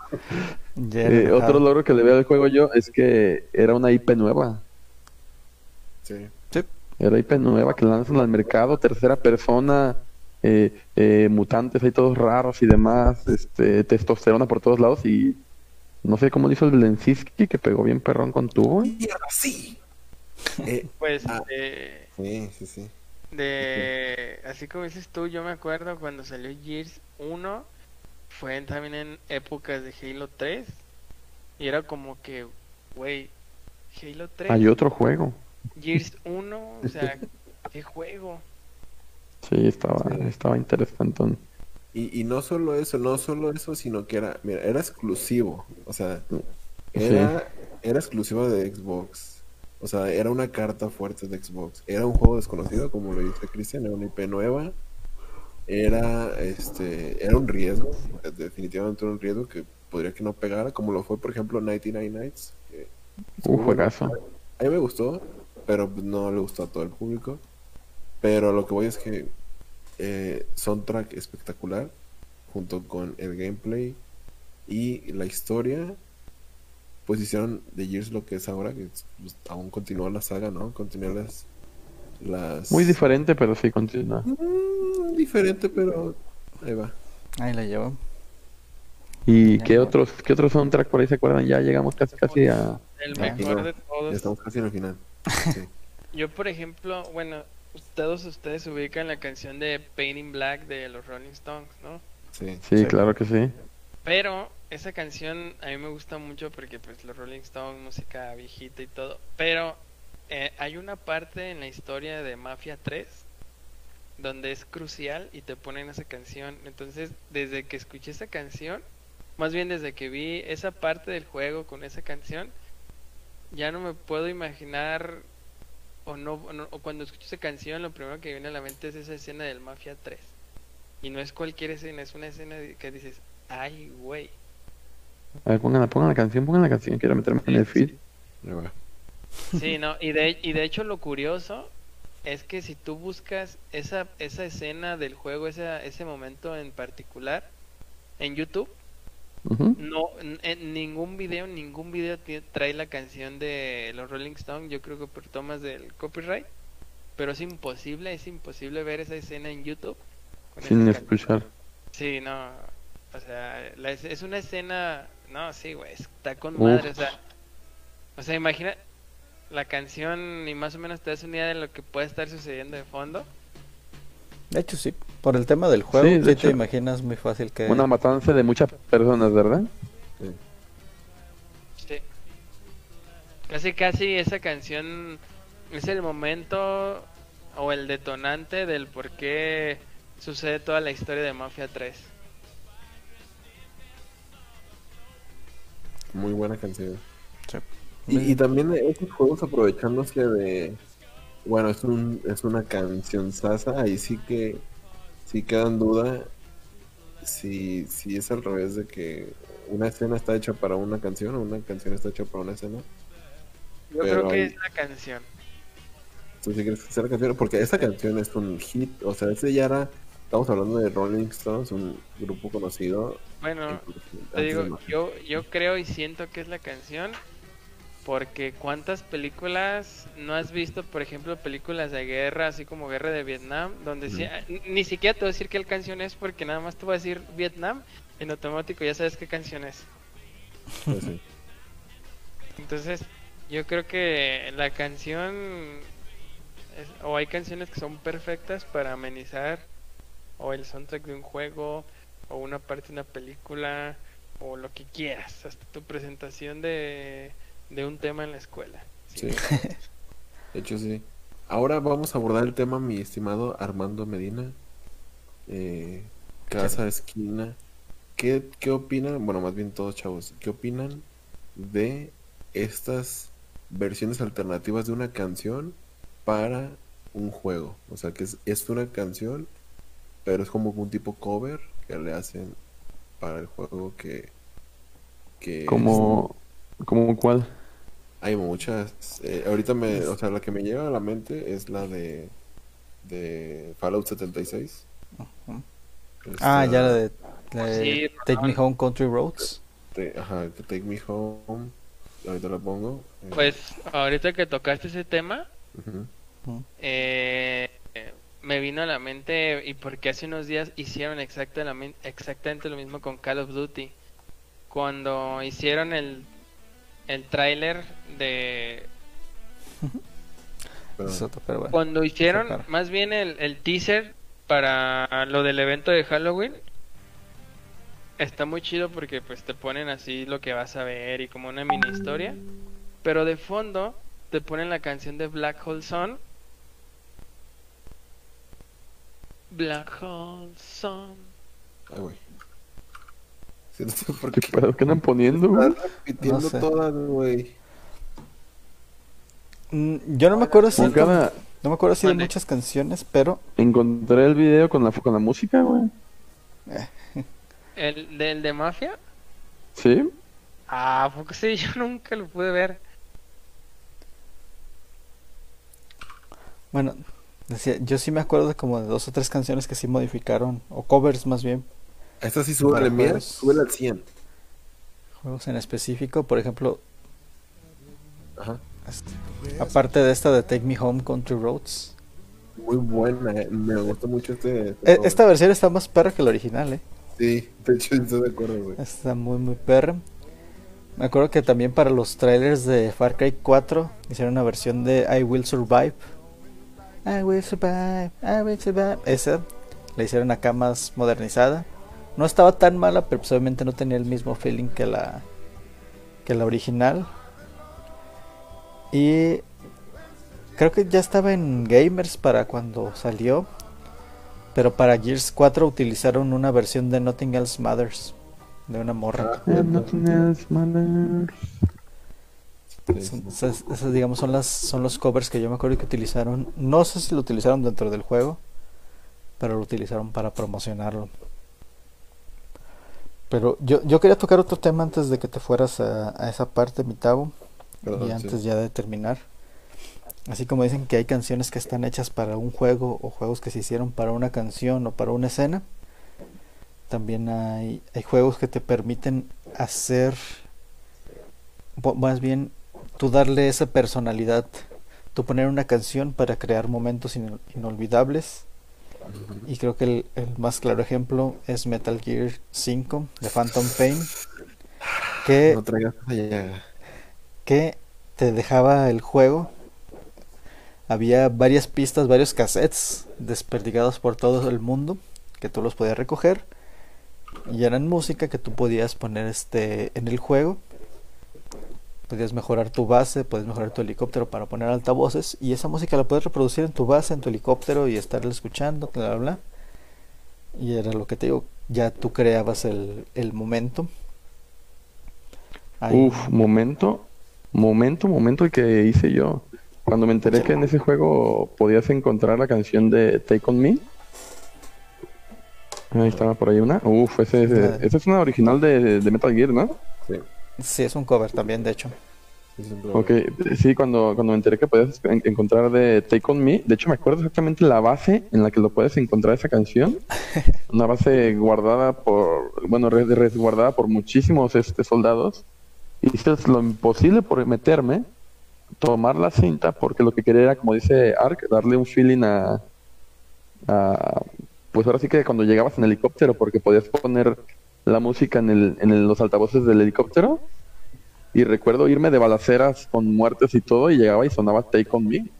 Ya eh, otro logro que le veo al juego yo es que era una IP nueva, sí. era IP nueva que lanzan al mercado, tercera persona, eh, eh, mutantes ahí todos raros y demás, este, testosterona por todos lados y no sé cómo lo hizo el Lenzinski que pegó bien perrón con tubo. ¡Mierda, sí! Eh, Pues ah. de, sí, sí, sí. de- así como dices tú, yo me acuerdo cuando salió Gears 1, fue también en épocas de Halo 3, y era como que, güey, Halo 3, Hay otro juego. Gears 1, o sea, qué juego. Sí, estaba, Sí. estaba interesante. Y, y no solo eso, no solo eso, sino que era, mira, era exclusivo. O sea, era, era exclusivo de Xbox. O sea, era una carta fuerte de Xbox. Era un juego desconocido, como lo dice Cristian, era una IP nueva. Era este, era un riesgo, definitivamente era un riesgo que podría que no pegara, como lo fue, por ejemplo, 99 Nights. que Un juegazo. a mí me gustó, pero no le gustó a todo el público. Pero lo que voy es que eh, soundtrack espectacular, junto con el gameplay y la historia, pues hicieron de Gears lo que es ahora, que es, pues, aún continúa la saga, ¿no? Continúa las... las... Muy diferente, pero sí continúa. Mm, diferente, pero ahí va. Ahí la llevo. ¿Y Ya, qué otros, qué otros soundtrack por ahí se acuerdan? Ya llegamos casi casi a... El Ah, mejor no. de Ya todos. estamos casi en el final. Sí. Yo, por ejemplo, bueno, todos ustedes ubican la canción de Pain in Black de los Rolling Stones, ¿no? Sí. Sí, Sí. claro que sí. Pero esa canción a mí me gusta mucho porque pues los Rolling Stones, música viejita y todo. Pero eh, hay una parte en la historia de Mafia 3 donde es crucial y te ponen esa canción. Entonces, desde que escuché esa canción, más bien desde que vi esa parte del juego con esa canción, ya no me puedo imaginar o no, no- o cuando escucho esa canción lo primero que viene a la mente es esa escena del Mafia 3. Y no es cualquier escena, es una escena que dices, ay, güey. A ver, pongan la, pongan la canción, pongan la canción. Quiero meterme en el feed. Sí, no, y de, y de hecho lo curioso es que si tú buscas esa, esa escena del juego, esa, ese momento en particular, en YouTube, no, en, ningún video, ningún video trae la canción de los Rolling Stones, yo creo que por tomas del copyright, pero es imposible, es imposible ver esa escena en YouTube. Sin escuchar. Sí, no, o sea, la es, una escena, no, sí, güey, está con Uf. madre, o sea, o sea, imagina la canción y más o menos te das una idea de lo que puede estar sucediendo de fondo. De hecho, sí. Por el tema del juego, Sí, sí, de te hecho. imaginas muy fácil que... Una matanza de muchas personas, ¿verdad? Sí. Sí. Casi, casi esa canción es el momento o el detonante del por qué sucede toda la historia de Mafia 3. Muy buena canción. Sí. Y, y también esos juegos aprovechándose de. Bueno, es, un, es una canción sasa. Ahí sí que. Sí queda en duda. Si, si es al revés de que una escena está hecha para una canción o una canción está hecha para una escena. Yo Pero creo que ahí- es la canción. ¿Tú sí crees que sea la canción? Porque esa canción es un hit. O sea, ese ya era. Estamos hablando de Rolling Stones, un grupo conocido. Bueno, te digo, yo, yo creo y siento que es la canción porque cuántas películas no has visto, por ejemplo, películas de guerra, así como Guerra de Vietnam, donde sí- ni- ni siquiera te voy a decir qué canción es porque nada más te voy a decir Vietnam, en automático ya sabes qué canción es. Pues sí. Entonces, yo creo que la canción es- o hay canciones que son perfectas para amenizar o el soundtrack de un juego o una parte de una película o lo que quieras, hasta tu presentación de, de un tema en la escuela. Sí. De hecho, sí. Ahora vamos a abordar el tema, mi estimado Armando Medina. Eh, casa, esquina. ¿Qué, ¿Qué opinan? Bueno, más bien todos chavos. ¿Qué opinan de estas versiones alternativas de una canción para un juego? O sea, que es, es una canción, pero es como un tipo cover que le hacen para el juego que... que Como, como cuál? hay muchas. eh, ahorita me, o sea, la que me llega a la mente es la de de Fallout 76. Ujú. Esta Ah, ya la de, la de Sí, Take Me. Home Country Roads. de- ajá, Take Me Home. Ahorita la pongo. eh, Pues ahorita que tocaste ese tema, eh, eh, me vino a la mente y porque hace unos días hicieron exactamente, exactamente lo mismo con Call of Duty. Cuando hicieron el, el tráiler de... Pero- Es otro, pero bueno. Cuando hicieron Sacar. más bien el, el teaser para lo del evento de Halloween, está muy chido porque pues te ponen así lo que vas a ver y como una mini historia. Pero de fondo te ponen la canción de Black Hole Sun. Black Hole Sun. Ay, güey. Sí, no sé por ¿Qué qué. pedo que andan poniendo, güey? Repitiendo No sé. todas, güey. Mm, Yo no me acuerdo si, cada... no me acuerdo si de muchas canciones, pero Encontré el video con la, con la música, güey. ¿El del de Mafia? ¿Sí? Ah, porque sí, yo nunca lo pude ver. bueno, decía, yo sí me acuerdo de como de dos o tres canciones que sí modificaron, o covers más bien, esta sí sube juegos. sube al 100. juegos en específico, por ejemplo, Ajá. este, aparte de esta de Take Me Home Country Roads. Muy buena, eh. me gustó mucho este. este E-. Esta versión está más perra que la original, eh. Sí, de hecho estoy de acuerdo, güey. Está muy, muy perra. Me acuerdo que también para los trailers de Far Cry 4 hicieron una versión de I Will Survive. I will survive, I will survive. Esa la hicieron acá más modernizada. No estaba tan mala, pero pues, obviamente no tenía el mismo feeling que la que la original. Y creo que ya estaba en Gamers para cuando salió. Pero para Gears 4 utilizaron una versión de Nothing Else Matters. De una morra. Eh, nothing else matters. Esas, esas, digamos, son, las, son los covers que yo me acuerdo que utilizaron. No sé si lo utilizaron dentro del juego, pero lo utilizaron para promocionarlo. Pero yo, yo quería tocar otro tema antes de que te fueras a, a esa parte, mi Perdón, y sí. antes ya de terminar. Así como dicen que hay canciones que están hechas para un juego o juegos que se hicieron para una canción o para una escena, también hay, hay juegos que te permiten hacer, más bien, tú darle esa personalidad, tú poner una canción para crear momentos inol- inolvidables. Y creo que el, el más claro ejemplo es Metal Gear 5 de Phantom Pain, No que te dejaba el juego. Había varias pistas, varios cassettes desperdigados por todo el mundo que tú los podías recoger y eran música que tú podías poner este en el juego. Podías mejorar tu base, puedes mejorar tu helicóptero para poner altavoces y esa música la puedes reproducir en tu base, en tu helicóptero y estarla escuchando, bla bla bla. Y era lo que te digo, ya tú creabas el, el momento. Ahí- Uf, momento, momento, momento el que hice yo. Cuando me enteré que en ese juego podías encontrar la canción de Take On Me. Ahí estaba por ahí una. Uf, ese, ese- esa es una original de, de Metal Gear, ¿no? Sí, Sí, es un cover también, de hecho. sí, Ok, sí, cuando, cuando me enteré que podías en- encontrar de Take On Me, de hecho me acuerdo exactamente la base en la que lo puedes encontrar esa canción. Una base guardada por, bueno, res- resguardada por muchísimos este, soldados. Hice lo imposible por meterme, tomar la cinta, porque lo que quería era, como dice Ark, darle un feeling a, a- pues ahora sí que cuando llegabas en helicóptero, porque podías poner la música en, el, en el- los altavoces del helicóptero. Y recuerdo irme de balaceras con muertes y todo y llegaba y sonaba Take On Me.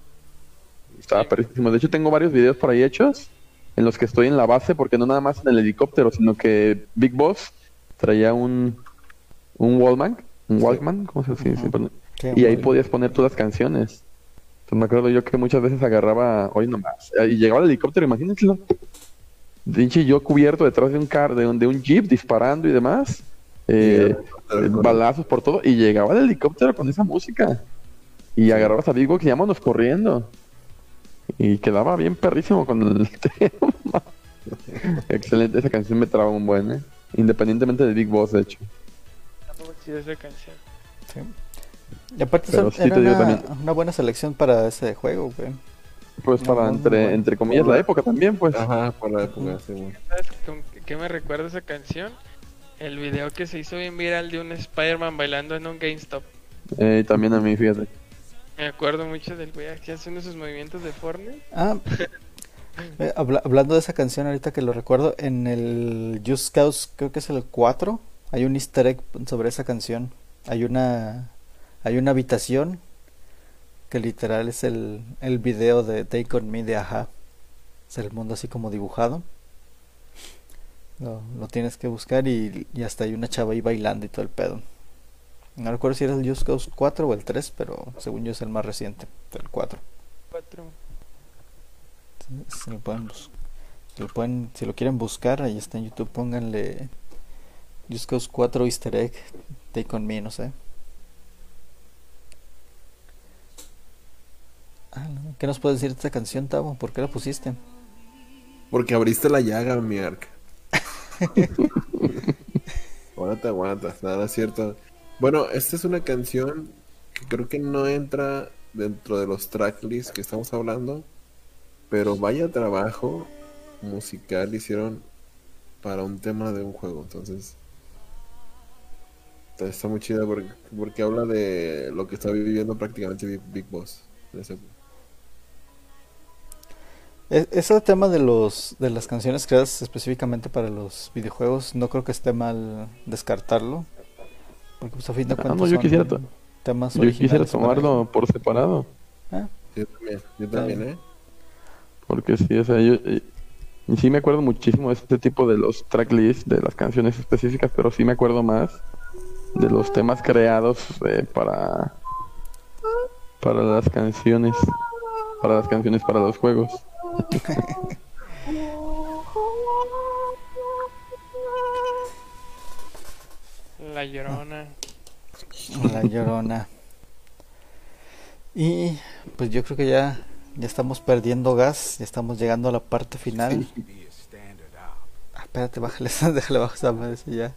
Estaba perrísimo. De hecho, tengo varios videos por ahí hechos en los que estoy en la base, porque no nada más en el helicóptero, sino que Big Boss traía un, un Wallman, un Walkman, ¿cómo se dice? Ujú. Perdón. Sí, Y ahí podías poner todas las canciones. Entonces me acuerdo yo que muchas veces agarraba, hoy nomás, y llegaba el helicóptero, imagínenselo. Pinche yo cubierto detrás de un car, de un, de un jeep, disparando y demás. Eh, eh, balazos por todo. Y llegaba el helicóptero con esa música. Y agarrabas a Big Box y vámonos corriendo. Y quedaba bien perrísimo con el tema. Excelente, esa canción me traba un buen, ¿eh? Independientemente de Big Boss, de hecho. Esa canción. sí. Y aparte Pero son- sí era una, una buena selección para ese juego, güey. Pues No, para, entre, entre comillas, la época también, pues. Ajá, por la época, sí, güey. ¿Sabes con qué me recuerda esa canción? El video que se hizo bien viral de un Spider-Man bailando en un GameStop. Eh, también a mí, fíjate. Me acuerdo mucho del güey aquí haciendo sus movimientos de Fortnite. Ah, eh, habla- hablando de esa canción ahorita que lo recuerdo, en el Just Cause, creo que es el 4, hay un easter egg sobre esa canción. Hay una hay una habitación que literal es el, el video de Take On Me de Aja. Es el mundo así como dibujado. Lo, lo tienes que buscar y, y hasta hay una chava ahí bailando y todo el pedo. No recuerdo si era el Just Cause 4 o el 3, pero según yo es el más reciente, el 4. Cuatro. Si lo pueden, si lo pueden, si lo quieren buscar, ahí está en YouTube, pónganle Just Cause 4 Easter Egg, Take On Me, no sé. Ah, ¿Qué nos puedes decir de esta canción, Tavo? ¿Por qué la pusiste? Porque abriste la llaga, mi arc. Ahora te aguantas, nada cierto. Bueno, esta es una canción que creo que no entra dentro de los tracklists que estamos hablando, pero vaya trabajo musical hicieron para un tema de un juego, entonces está- muy chida porque, habla de lo que está viviendo prácticamente Big, Boss. en ese- ese tema de los de las canciones creadas específicamente para los videojuegos, no creo que esté mal descartarlo. Porque pues a fin de Ah, cuentas no, yo son quisiera to- temas Yo quisiera tomarlo por separado. Ah, Yo también, yo también, ¿eh? Porque sí, o sea, yo, eh, Y sí me acuerdo muchísimo de este tipo de los tracklists, de las canciones específicas, pero sí me acuerdo más de los temas creados eh, para para las canciones, para las canciones para los juegos. La llorona. La llorona. Y pues yo creo que ya, ya estamos perdiendo gas, ya estamos llegando a la parte final. Ah, espérate, bájale, déjale bajo esa madre ya.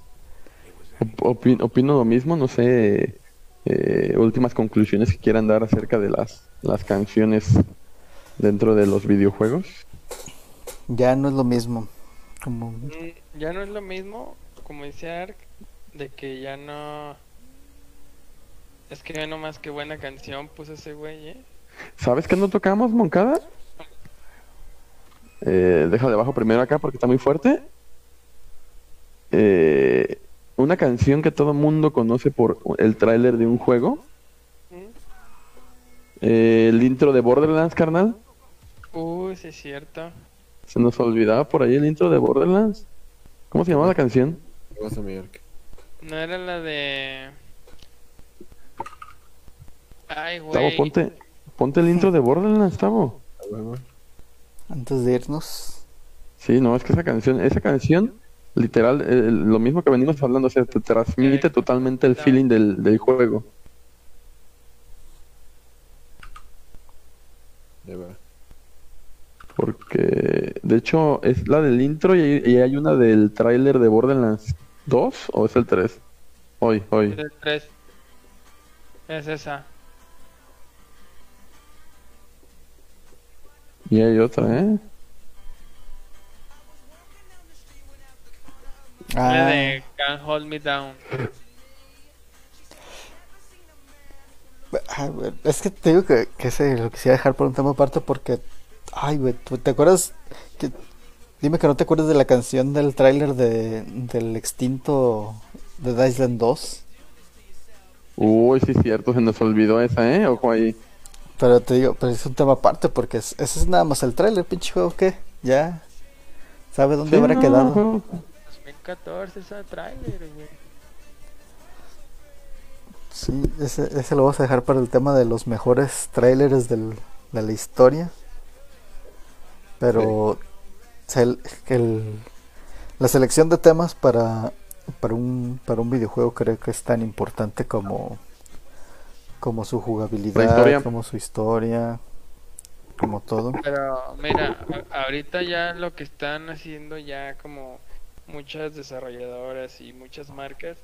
Opino, opino lo mismo, no sé, eh, últimas conclusiones que quieran dar acerca de las, las canciones dentro de los videojuegos. Ya no es lo mismo. Como... Mm, Ya no es lo mismo, como dice Ark, de que ya no... Es que ya no más que buena canción puso ese güey, ¿eh? ¿Sabes qué no tocamos, Moncada? Eh, déjale abajo primero acá porque está muy fuerte. Eh, una canción que todo mundo conoce por el tráiler de un juego. ¿Mm? Eh, el intro de Borderlands, carnal. Uy, sí es cierto. Se nos olvidaba por ahí el intro de Borderlands. ¿Cómo se llamaba la canción? No era la de... Ay, Tavo, güey. ponte, ponte el intro de Borderlands, Tavo. Antes de irnos. Sí, no, es que esa canción, esa canción, literal, eh, lo mismo que venimos hablando, o sea, te transmite totalmente el feeling del, del juego. Ya va. Porque, de hecho, es la del intro y hay, y hay una del tráiler de Borderlands 2 o es el 3. Hoy, hoy. Es el 3. Es esa. Y hay otra, ¿eh? Ah, de Can't Hold Me Down. güey, es que te digo que, que ese lo quisiera dejar por un tema aparte porque. Ay, güey, ¿tú ¿te acuerdas? Que, dime que no te acuerdas de la canción del tráiler de, del extinto de Island 2. Uy, sí es cierto, se nos olvidó esa, ¿eh? Ojo ahí. Pero te digo, pero es un tema aparte porque es- ese es nada más el tráiler, pinche juego que ya sabe dónde Sí, habrá no, quedado. juego- 2014 esa trailer, güey. Sí, ese, ese lo vamos a dejar para el tema de los mejores trailers del- de la historia. Pero el- el- la selección de temas para, para, un, para un videojuego creo que es tan importante como, como su jugabilidad, como su historia, como todo. Pero mira, ahorita ya lo que están haciendo ya como muchas desarrolladoras y muchas marcas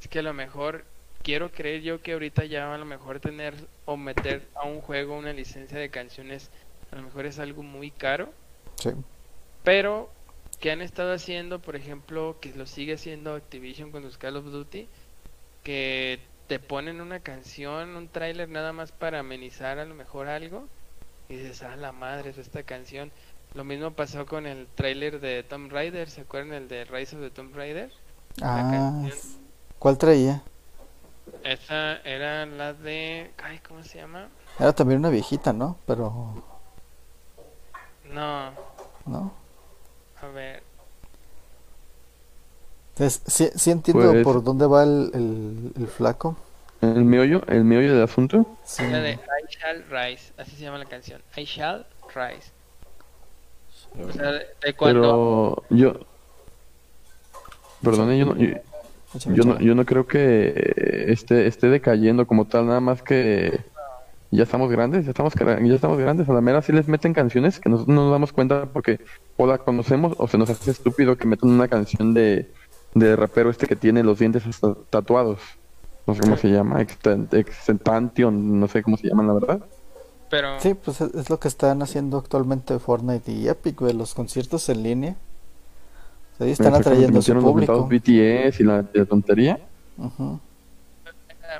es que a lo mejor quiero creer yo que ahorita ya a lo mejor tener o meter a un juego una licencia de canciones a lo mejor es algo muy caro, Sí. pero que han estado haciendo, por ejemplo, que lo sigue haciendo Activision con sus Call of Duty, que te ponen una canción, un tráiler nada más para amenizar a lo mejor algo y dices, ah, la madre es esta canción. Lo mismo pasó con el tráiler de Tomb Raider, ¿se acuerdan el de Rise of the Tomb Raider? Ah. ¿cuál traía? Esa era la de, ay, ¿cómo se llama? Era también una viejita, ¿no? Pero, No, ¿no? a ver, Entonces, sí, sí entiendo Pues- por dónde va el, el, el flaco. El meollo, el meollo del asunto. Sí. la de I Shall Rise, así se llama la canción, I Shall Rise. O sea, de, de cuando... Pero yo... Perdone, yo no, yo, yo no, yo no creo que esté, esté decayendo como tal, nada más que ya estamos grandes, ya estamos, ya estamos grandes. A la mera sí les meten canciones que nosotros no nos damos cuenta porque o la conocemos o se nos hace estúpido que metan una canción de, de rapero este que tiene los dientes hasta tatuados. No sé cómo se llama, Extent- Extentation, no sé cómo se llaman, la verdad. Pero... Sí, pues es, lo que están haciendo actualmente Fortnite y Epic, güey, los conciertos en línea. O sea, ellos están atrayendo a su los público. mentados BTS y la, tontería.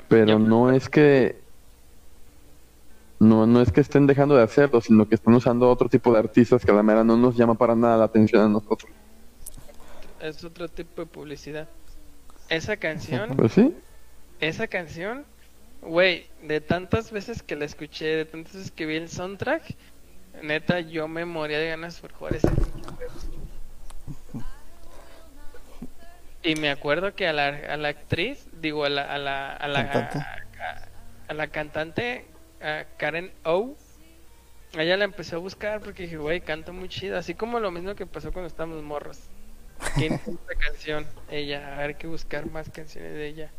Pero no es que no, no es que estén dejando de hacerlo, sino que están usando otro tipo de artistas que a la mera no nos llama para nada la atención a nosotros. Es otro tipo de publicidad. Esa canción. Pues sí. Esa canción, güey, de tantas veces que la escuché, de tantas veces que vi el soundtrack, neta, yo me moría de ganas por jugar ese Y me acuerdo que a la, a la actriz, digo, a la, a la, a la, a la cantante a Karen O, a ella la empecé a buscar porque dije, güey, canta muy chida. Así como lo mismo que pasó cuando estábamos morros. ¿Quién es esta canción? Ella, a ver, hay que buscar más canciones de ella.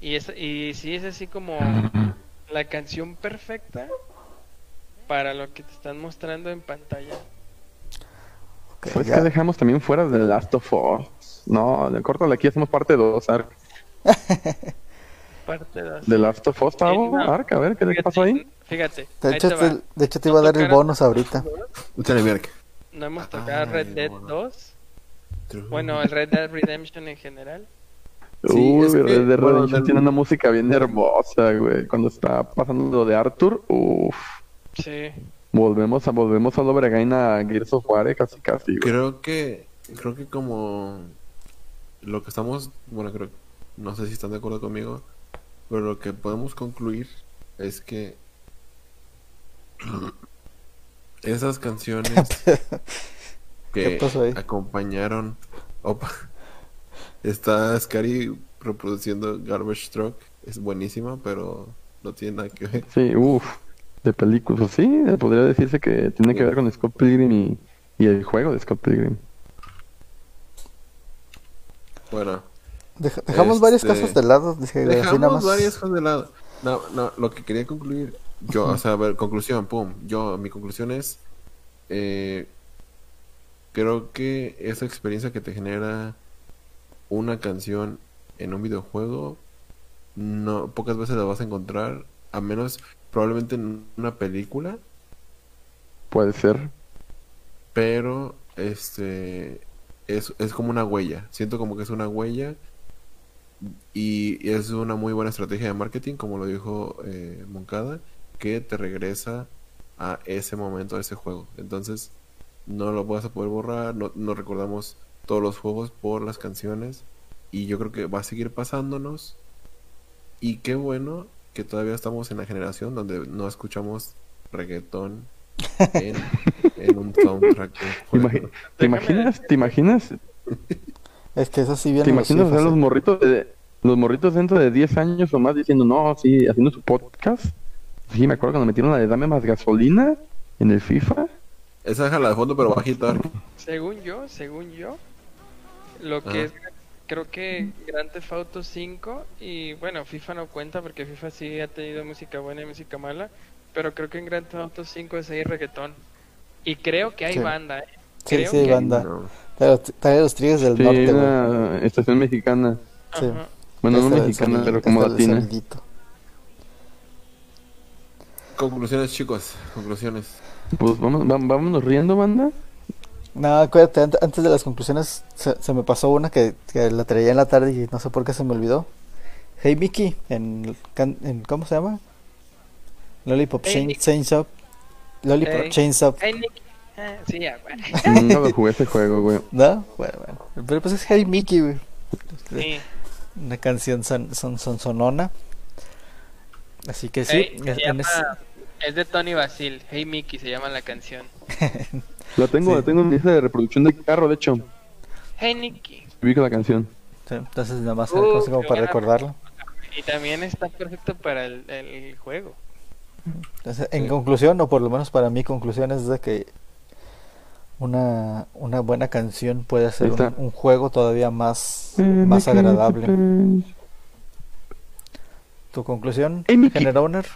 Y, es, y sí, es así como la canción perfecta para lo que te están mostrando en pantalla. Ok, Pues ya. que dejamos también fuera de Last of Us. No, de córtale aquí, hacemos parte 2, Ark. Parte. De Last of Us, Tavo, Sí, no. Ark, a ver, ¿qué le Fíjate, pasó ahí? Fíjate, De ahí hecho, te te, va. de hecho te iba a dar el bonus ahorita. No hemos Ay, tocado Red Dead bueno. 2. Bueno, el Red Dead Redemption en general. Sí, Uy, es que, Red Dead Redemption tiene una música bien hermosa, güey. Cuando está pasando lo de Arthur, uff. Sí. Volvemos a, volvemos a Lobregain a Gears of War, eh, casi casi, güey. Creo que, creo que como lo que estamos, bueno, creo, no sé si están de acuerdo conmigo, pero lo que podemos concluir es que esas canciones ¿Qué que acompañaron, opa, está Scary reproduciendo Garbage Truck, es buenísima, pero no tiene nada que ver. Sí, uff. De películas, sí, podría decirse que tiene que ver con Scott Pilgrim y, y el juego de Scott Pilgrim. Bueno, Deja- dejamos varios Este, casos de lado. Dije, así nada Dejamos más. varias cosas de lado. No, no, lo que quería concluir, yo, o sea, a ver, conclusión, pum. Yo, mi conclusión es, eh, creo que esa experiencia que te genera una canción en un videojuego, no, pocas veces la vas a encontrar, a menos probablemente en una película, Puede ser. pero este es, es como una huella. Siento como que es una huella y es una muy buena estrategia de marketing, como lo dijo eh, Moncada, que te regresa a ese momento, a ese juego. Entonces, no lo vas a poder borrar, no, no recordamos todos los juegos por las canciones y yo creo que va a seguir pasándonos. Y qué bueno que todavía estamos en la generación donde no escuchamos reggaetón en, en un soundtrack. Imagi- juego. ¿Te imaginas? ¿Te imaginas? Es que eso sí viene ¿Te los imaginas los morritos de, los morritos dentro de 10 años o más diciendo, no, sí, haciendo su podcast? Sí, me acuerdo cuando metieron la de Dame más gasolina en el FIFA. Esa déjala de fondo, pero bajita. Según yo, según yo, lo que es, creo que Grand Theft Auto 5 y bueno, FIFA no cuenta porque FIFA sí ha tenido música buena y música mala, pero creo que en Grand Theft Auto 5 es ahí reggaetón. Y creo que hay Sí. banda, ¿eh? Sí, Creo sí, que- banda. No. Trae los, Tigres del Sí, norte, una estación mexicana. Sí. Bueno, no Esta mexicana, pero como latina. Conclusiones, chicos. Conclusiones. Pues vamos, va- vámonos riendo, banda. No, acuérdate, ant- antes de las conclusiones se, se me pasó una que, que la traía en la tarde y no sé por qué se me olvidó. Hey Mickey, en, can- en ¿cómo se llama? Lollipop Hey, Chain. Chainsaw. Lollipop Hey. Chainsaw, Nick. Sí, ya, güey. Nunca lo jugué ese juego, güey. ¿no? Bueno, bueno. Pero pues es Hey Mickey, güey. Sí. Una canción son, son, son sonona. Así que sí, Ey, se en- en llama- ese- Es de Tony Basil. Hey Mickey se llama la canción. La tengo, Sí. la tengo en mi lista de reproducción de carro, de hecho. Hey Nicky. Ubico la canción. sí, entonces nada más Uh, como- para recordarlo. Y también está perfecto para el, el juego. Entonces, en Sí. conclusión, o por lo menos para mi conclusión es de que una, una buena canción puede hacer un, un juego todavía más, más agradable. ¿Tu conclusión, Mickey. General Owner?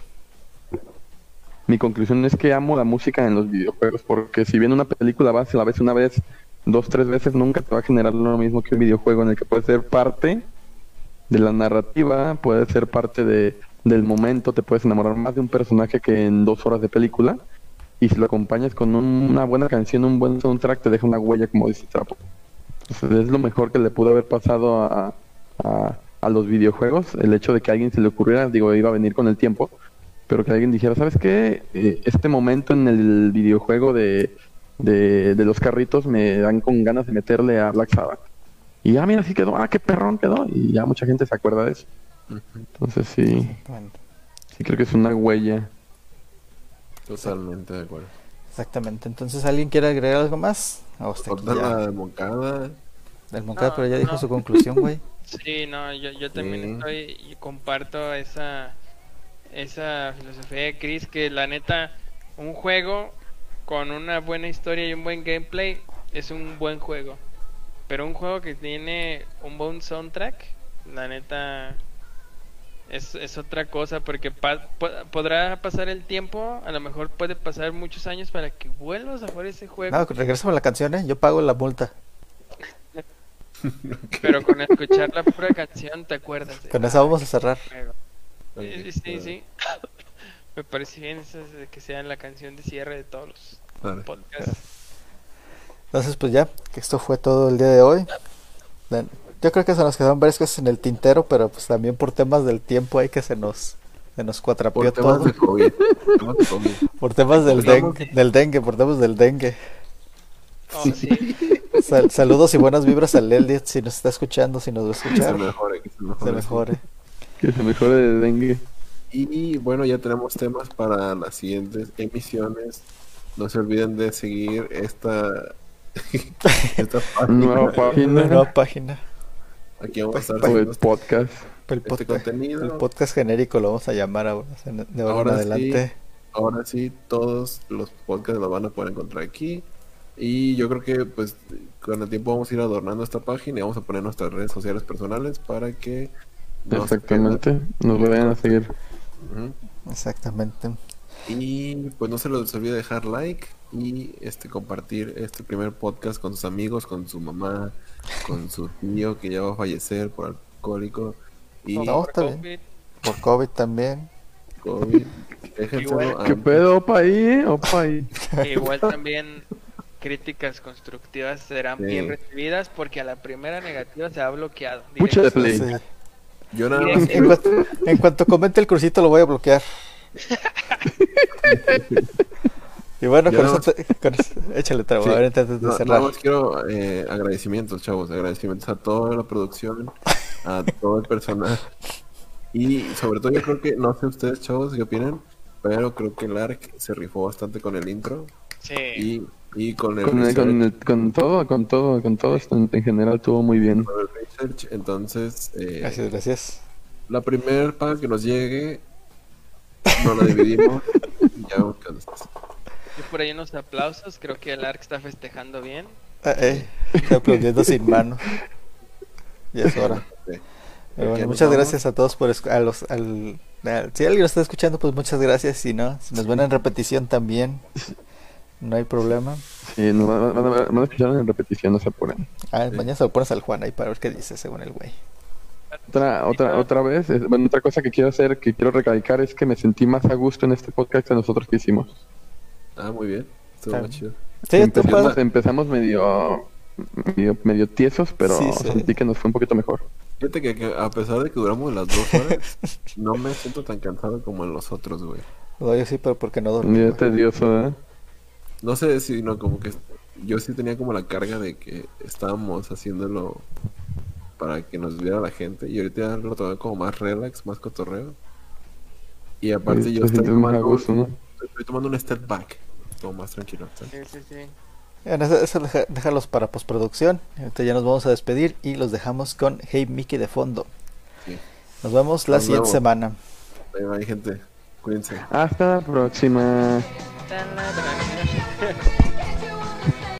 Mi conclusión es que amo la música en los videojuegos, porque si bien una película vas, la ves una vez, dos, tres veces, nunca te va a generar lo mismo que un videojuego en el que puedes ser parte de la narrativa, puedes ser parte de, del momento, te puedes enamorar más de un personaje que en dos horas de película, y si lo acompañas con un- una buena canción, un buen soundtrack, te deja una huella, como dice Trapo. Entonces, es lo mejor que le pudo haber pasado a, a, a los videojuegos, el hecho de que a alguien se le ocurriera, digo, iba a venir con el tiempo, pero que alguien dijera, ¿sabes qué? Eh, este momento en el videojuego de, de, de los carritos me dan con ganas de meterle a Black Sabbath. Y ya, mira, así quedó, ah, qué perrón quedó. Y ya mucha gente se acuerda de eso. Entonces sí, sí creo que es una huella. Totalmente de acuerdo. exactamente. Entonces, ¿alguien quiere agregar algo más? O Cortar ya. la de Moncada. El Moncada, No, pero ya dijo no. su conclusión, güey. Sí, no, yo, yo también Sí. estoy y comparto esa esa filosofía de Chris que la neta un juego con una buena historia y un buen gameplay es un buen juego. Pero un juego que tiene un buen soundtrack, la neta es, es otra cosa porque pa- po- podrá pasar el tiempo, a lo mejor puede pasar muchos años para que vuelvas a jugar ese juego. No, regresa la canción, ¿eh? Yo pago la multa. Pero con escuchar la pura canción te acuerdas. de, Con "Ah, esa vamos a cerrar. juego". Ok, Sí, sí, eh, sí. Me parece bien eso de que sea la canción de cierre de todos los vale. podcasts. Entonces, pues ya, que esto fue todo el día de hoy. Yo creo que se nos quedaron varias cosas en el tintero, pero pues también por temas del tiempo hay que se nos, se nos cuatrapió Por temas todo. de COVID. temas de COVID. Por temas del Digamos- dengue, del dengue, por temas del dengue. Oh, sí. Sal- saludos y buenas vibras al Elliot si nos está escuchando, si nos va a Que se escuchar. mejore, que se mejore. Se sí. mejore. Que se mejore de dengue. Y bueno, ya tenemos temas para las siguientes emisiones. No se olviden de seguir esta, esta Nueva página. página. Una nueva página. Aquí vamos a estar O el subiendo este, podcast. El este podcast, contenido. el podcast genérico lo vamos a llamar ahora, de ahora Ahora en sí. adelante. Ahora sí, todos los podcasts los van a poder encontrar aquí. Y yo creo que pues con el tiempo vamos a ir adornando esta página y vamos a poner nuestras redes sociales personales para que no se Exactamente. Nos vayan a seguir. Exactamente. Y pues no se les olvide dejar like y este compartir este primer podcast con sus amigos, con su mamá, con su tío que ya va a fallecer por alcohólico y No, Por bien. COVID, Por COVID también. COVID. Igual. ¿Qué pedo, opa ahí? Opa ahí. Igual también críticas constructivas serán Sí. bien recibidas porque a la primera negativa se ha bloqueado. Pucha de play. Sí. Yo nada más En, cuanto, en cuanto comente el crucito lo voy a bloquear. y bueno, con nada eso, te- con eso- échale trago, Sí. a ver, antes de No, nada cerrar. más quiero eh, agradecimientos, chavos. Agradecimientos a toda la producción, a todo el personal. Y sobre todo, yo creo que, no sé ustedes, chavos, qué opinan, pero creo que el ARC se rifó bastante con el intro Sí. y, y con el, Con, el- research, con, el- con todo, con todo, con todo en, en general estuvo muy bien. con el research. Entonces, eh, Gracias, gracias. la primer paga que nos llegue, nos la dividimos y ya vemos qué onda. Y por ahí unos aplausos. Creo que el ARC está festejando bien. Ah, eh, estoy aplaudiendo sin manos. Ya es hora. Sí. Pero bueno, Ya nos muchas vamos. gracias a todos por escu- a los al, al- si alguien lo está escuchando pues muchas gracias si no si nos ven en repetición también no hay problema Sí, nos van, a- escuchar en repetición, no se apuren. ah, Sí. mañana se lo pones al Juan ahí para ver qué dice según el güey Otra, otra, otra vez, bueno, otra cosa que quiero hacer, que quiero recalcar es que me sentí más a gusto en este podcast que nosotros que hicimos. Ah, muy bien. Estuvo muy chido. sí, empezamos, medio, medio, medio tiesos, pero Sí, sí. sentí que nos fue un poquito mejor. Fíjate que, que a pesar de que duramos las dos horas, no me siento tan cansado como en los otros, güey. No, yo sí pero porque no dormí Ya tedioso, ¿eh? No sé si, no, como que yo sí tenía como la carga de que estábamos haciéndolo para que nos viera la gente y ahorita lo tomé como más relax, más cotorreo. Y aparte yo Te estoy más a gusto, ¿no? Estoy tomando un step back, como más tranquilo. ¿sabes? Sí, sí, sí. Bueno, eso, eso deja- déjalos para postproducción ahorita ya nos vamos a despedir y los dejamos con Hey Mickey de fondo Sí. nos vemos la Nos siguiente vemos. semana Bye, bye, gente. Cuídense. Hasta la próxima.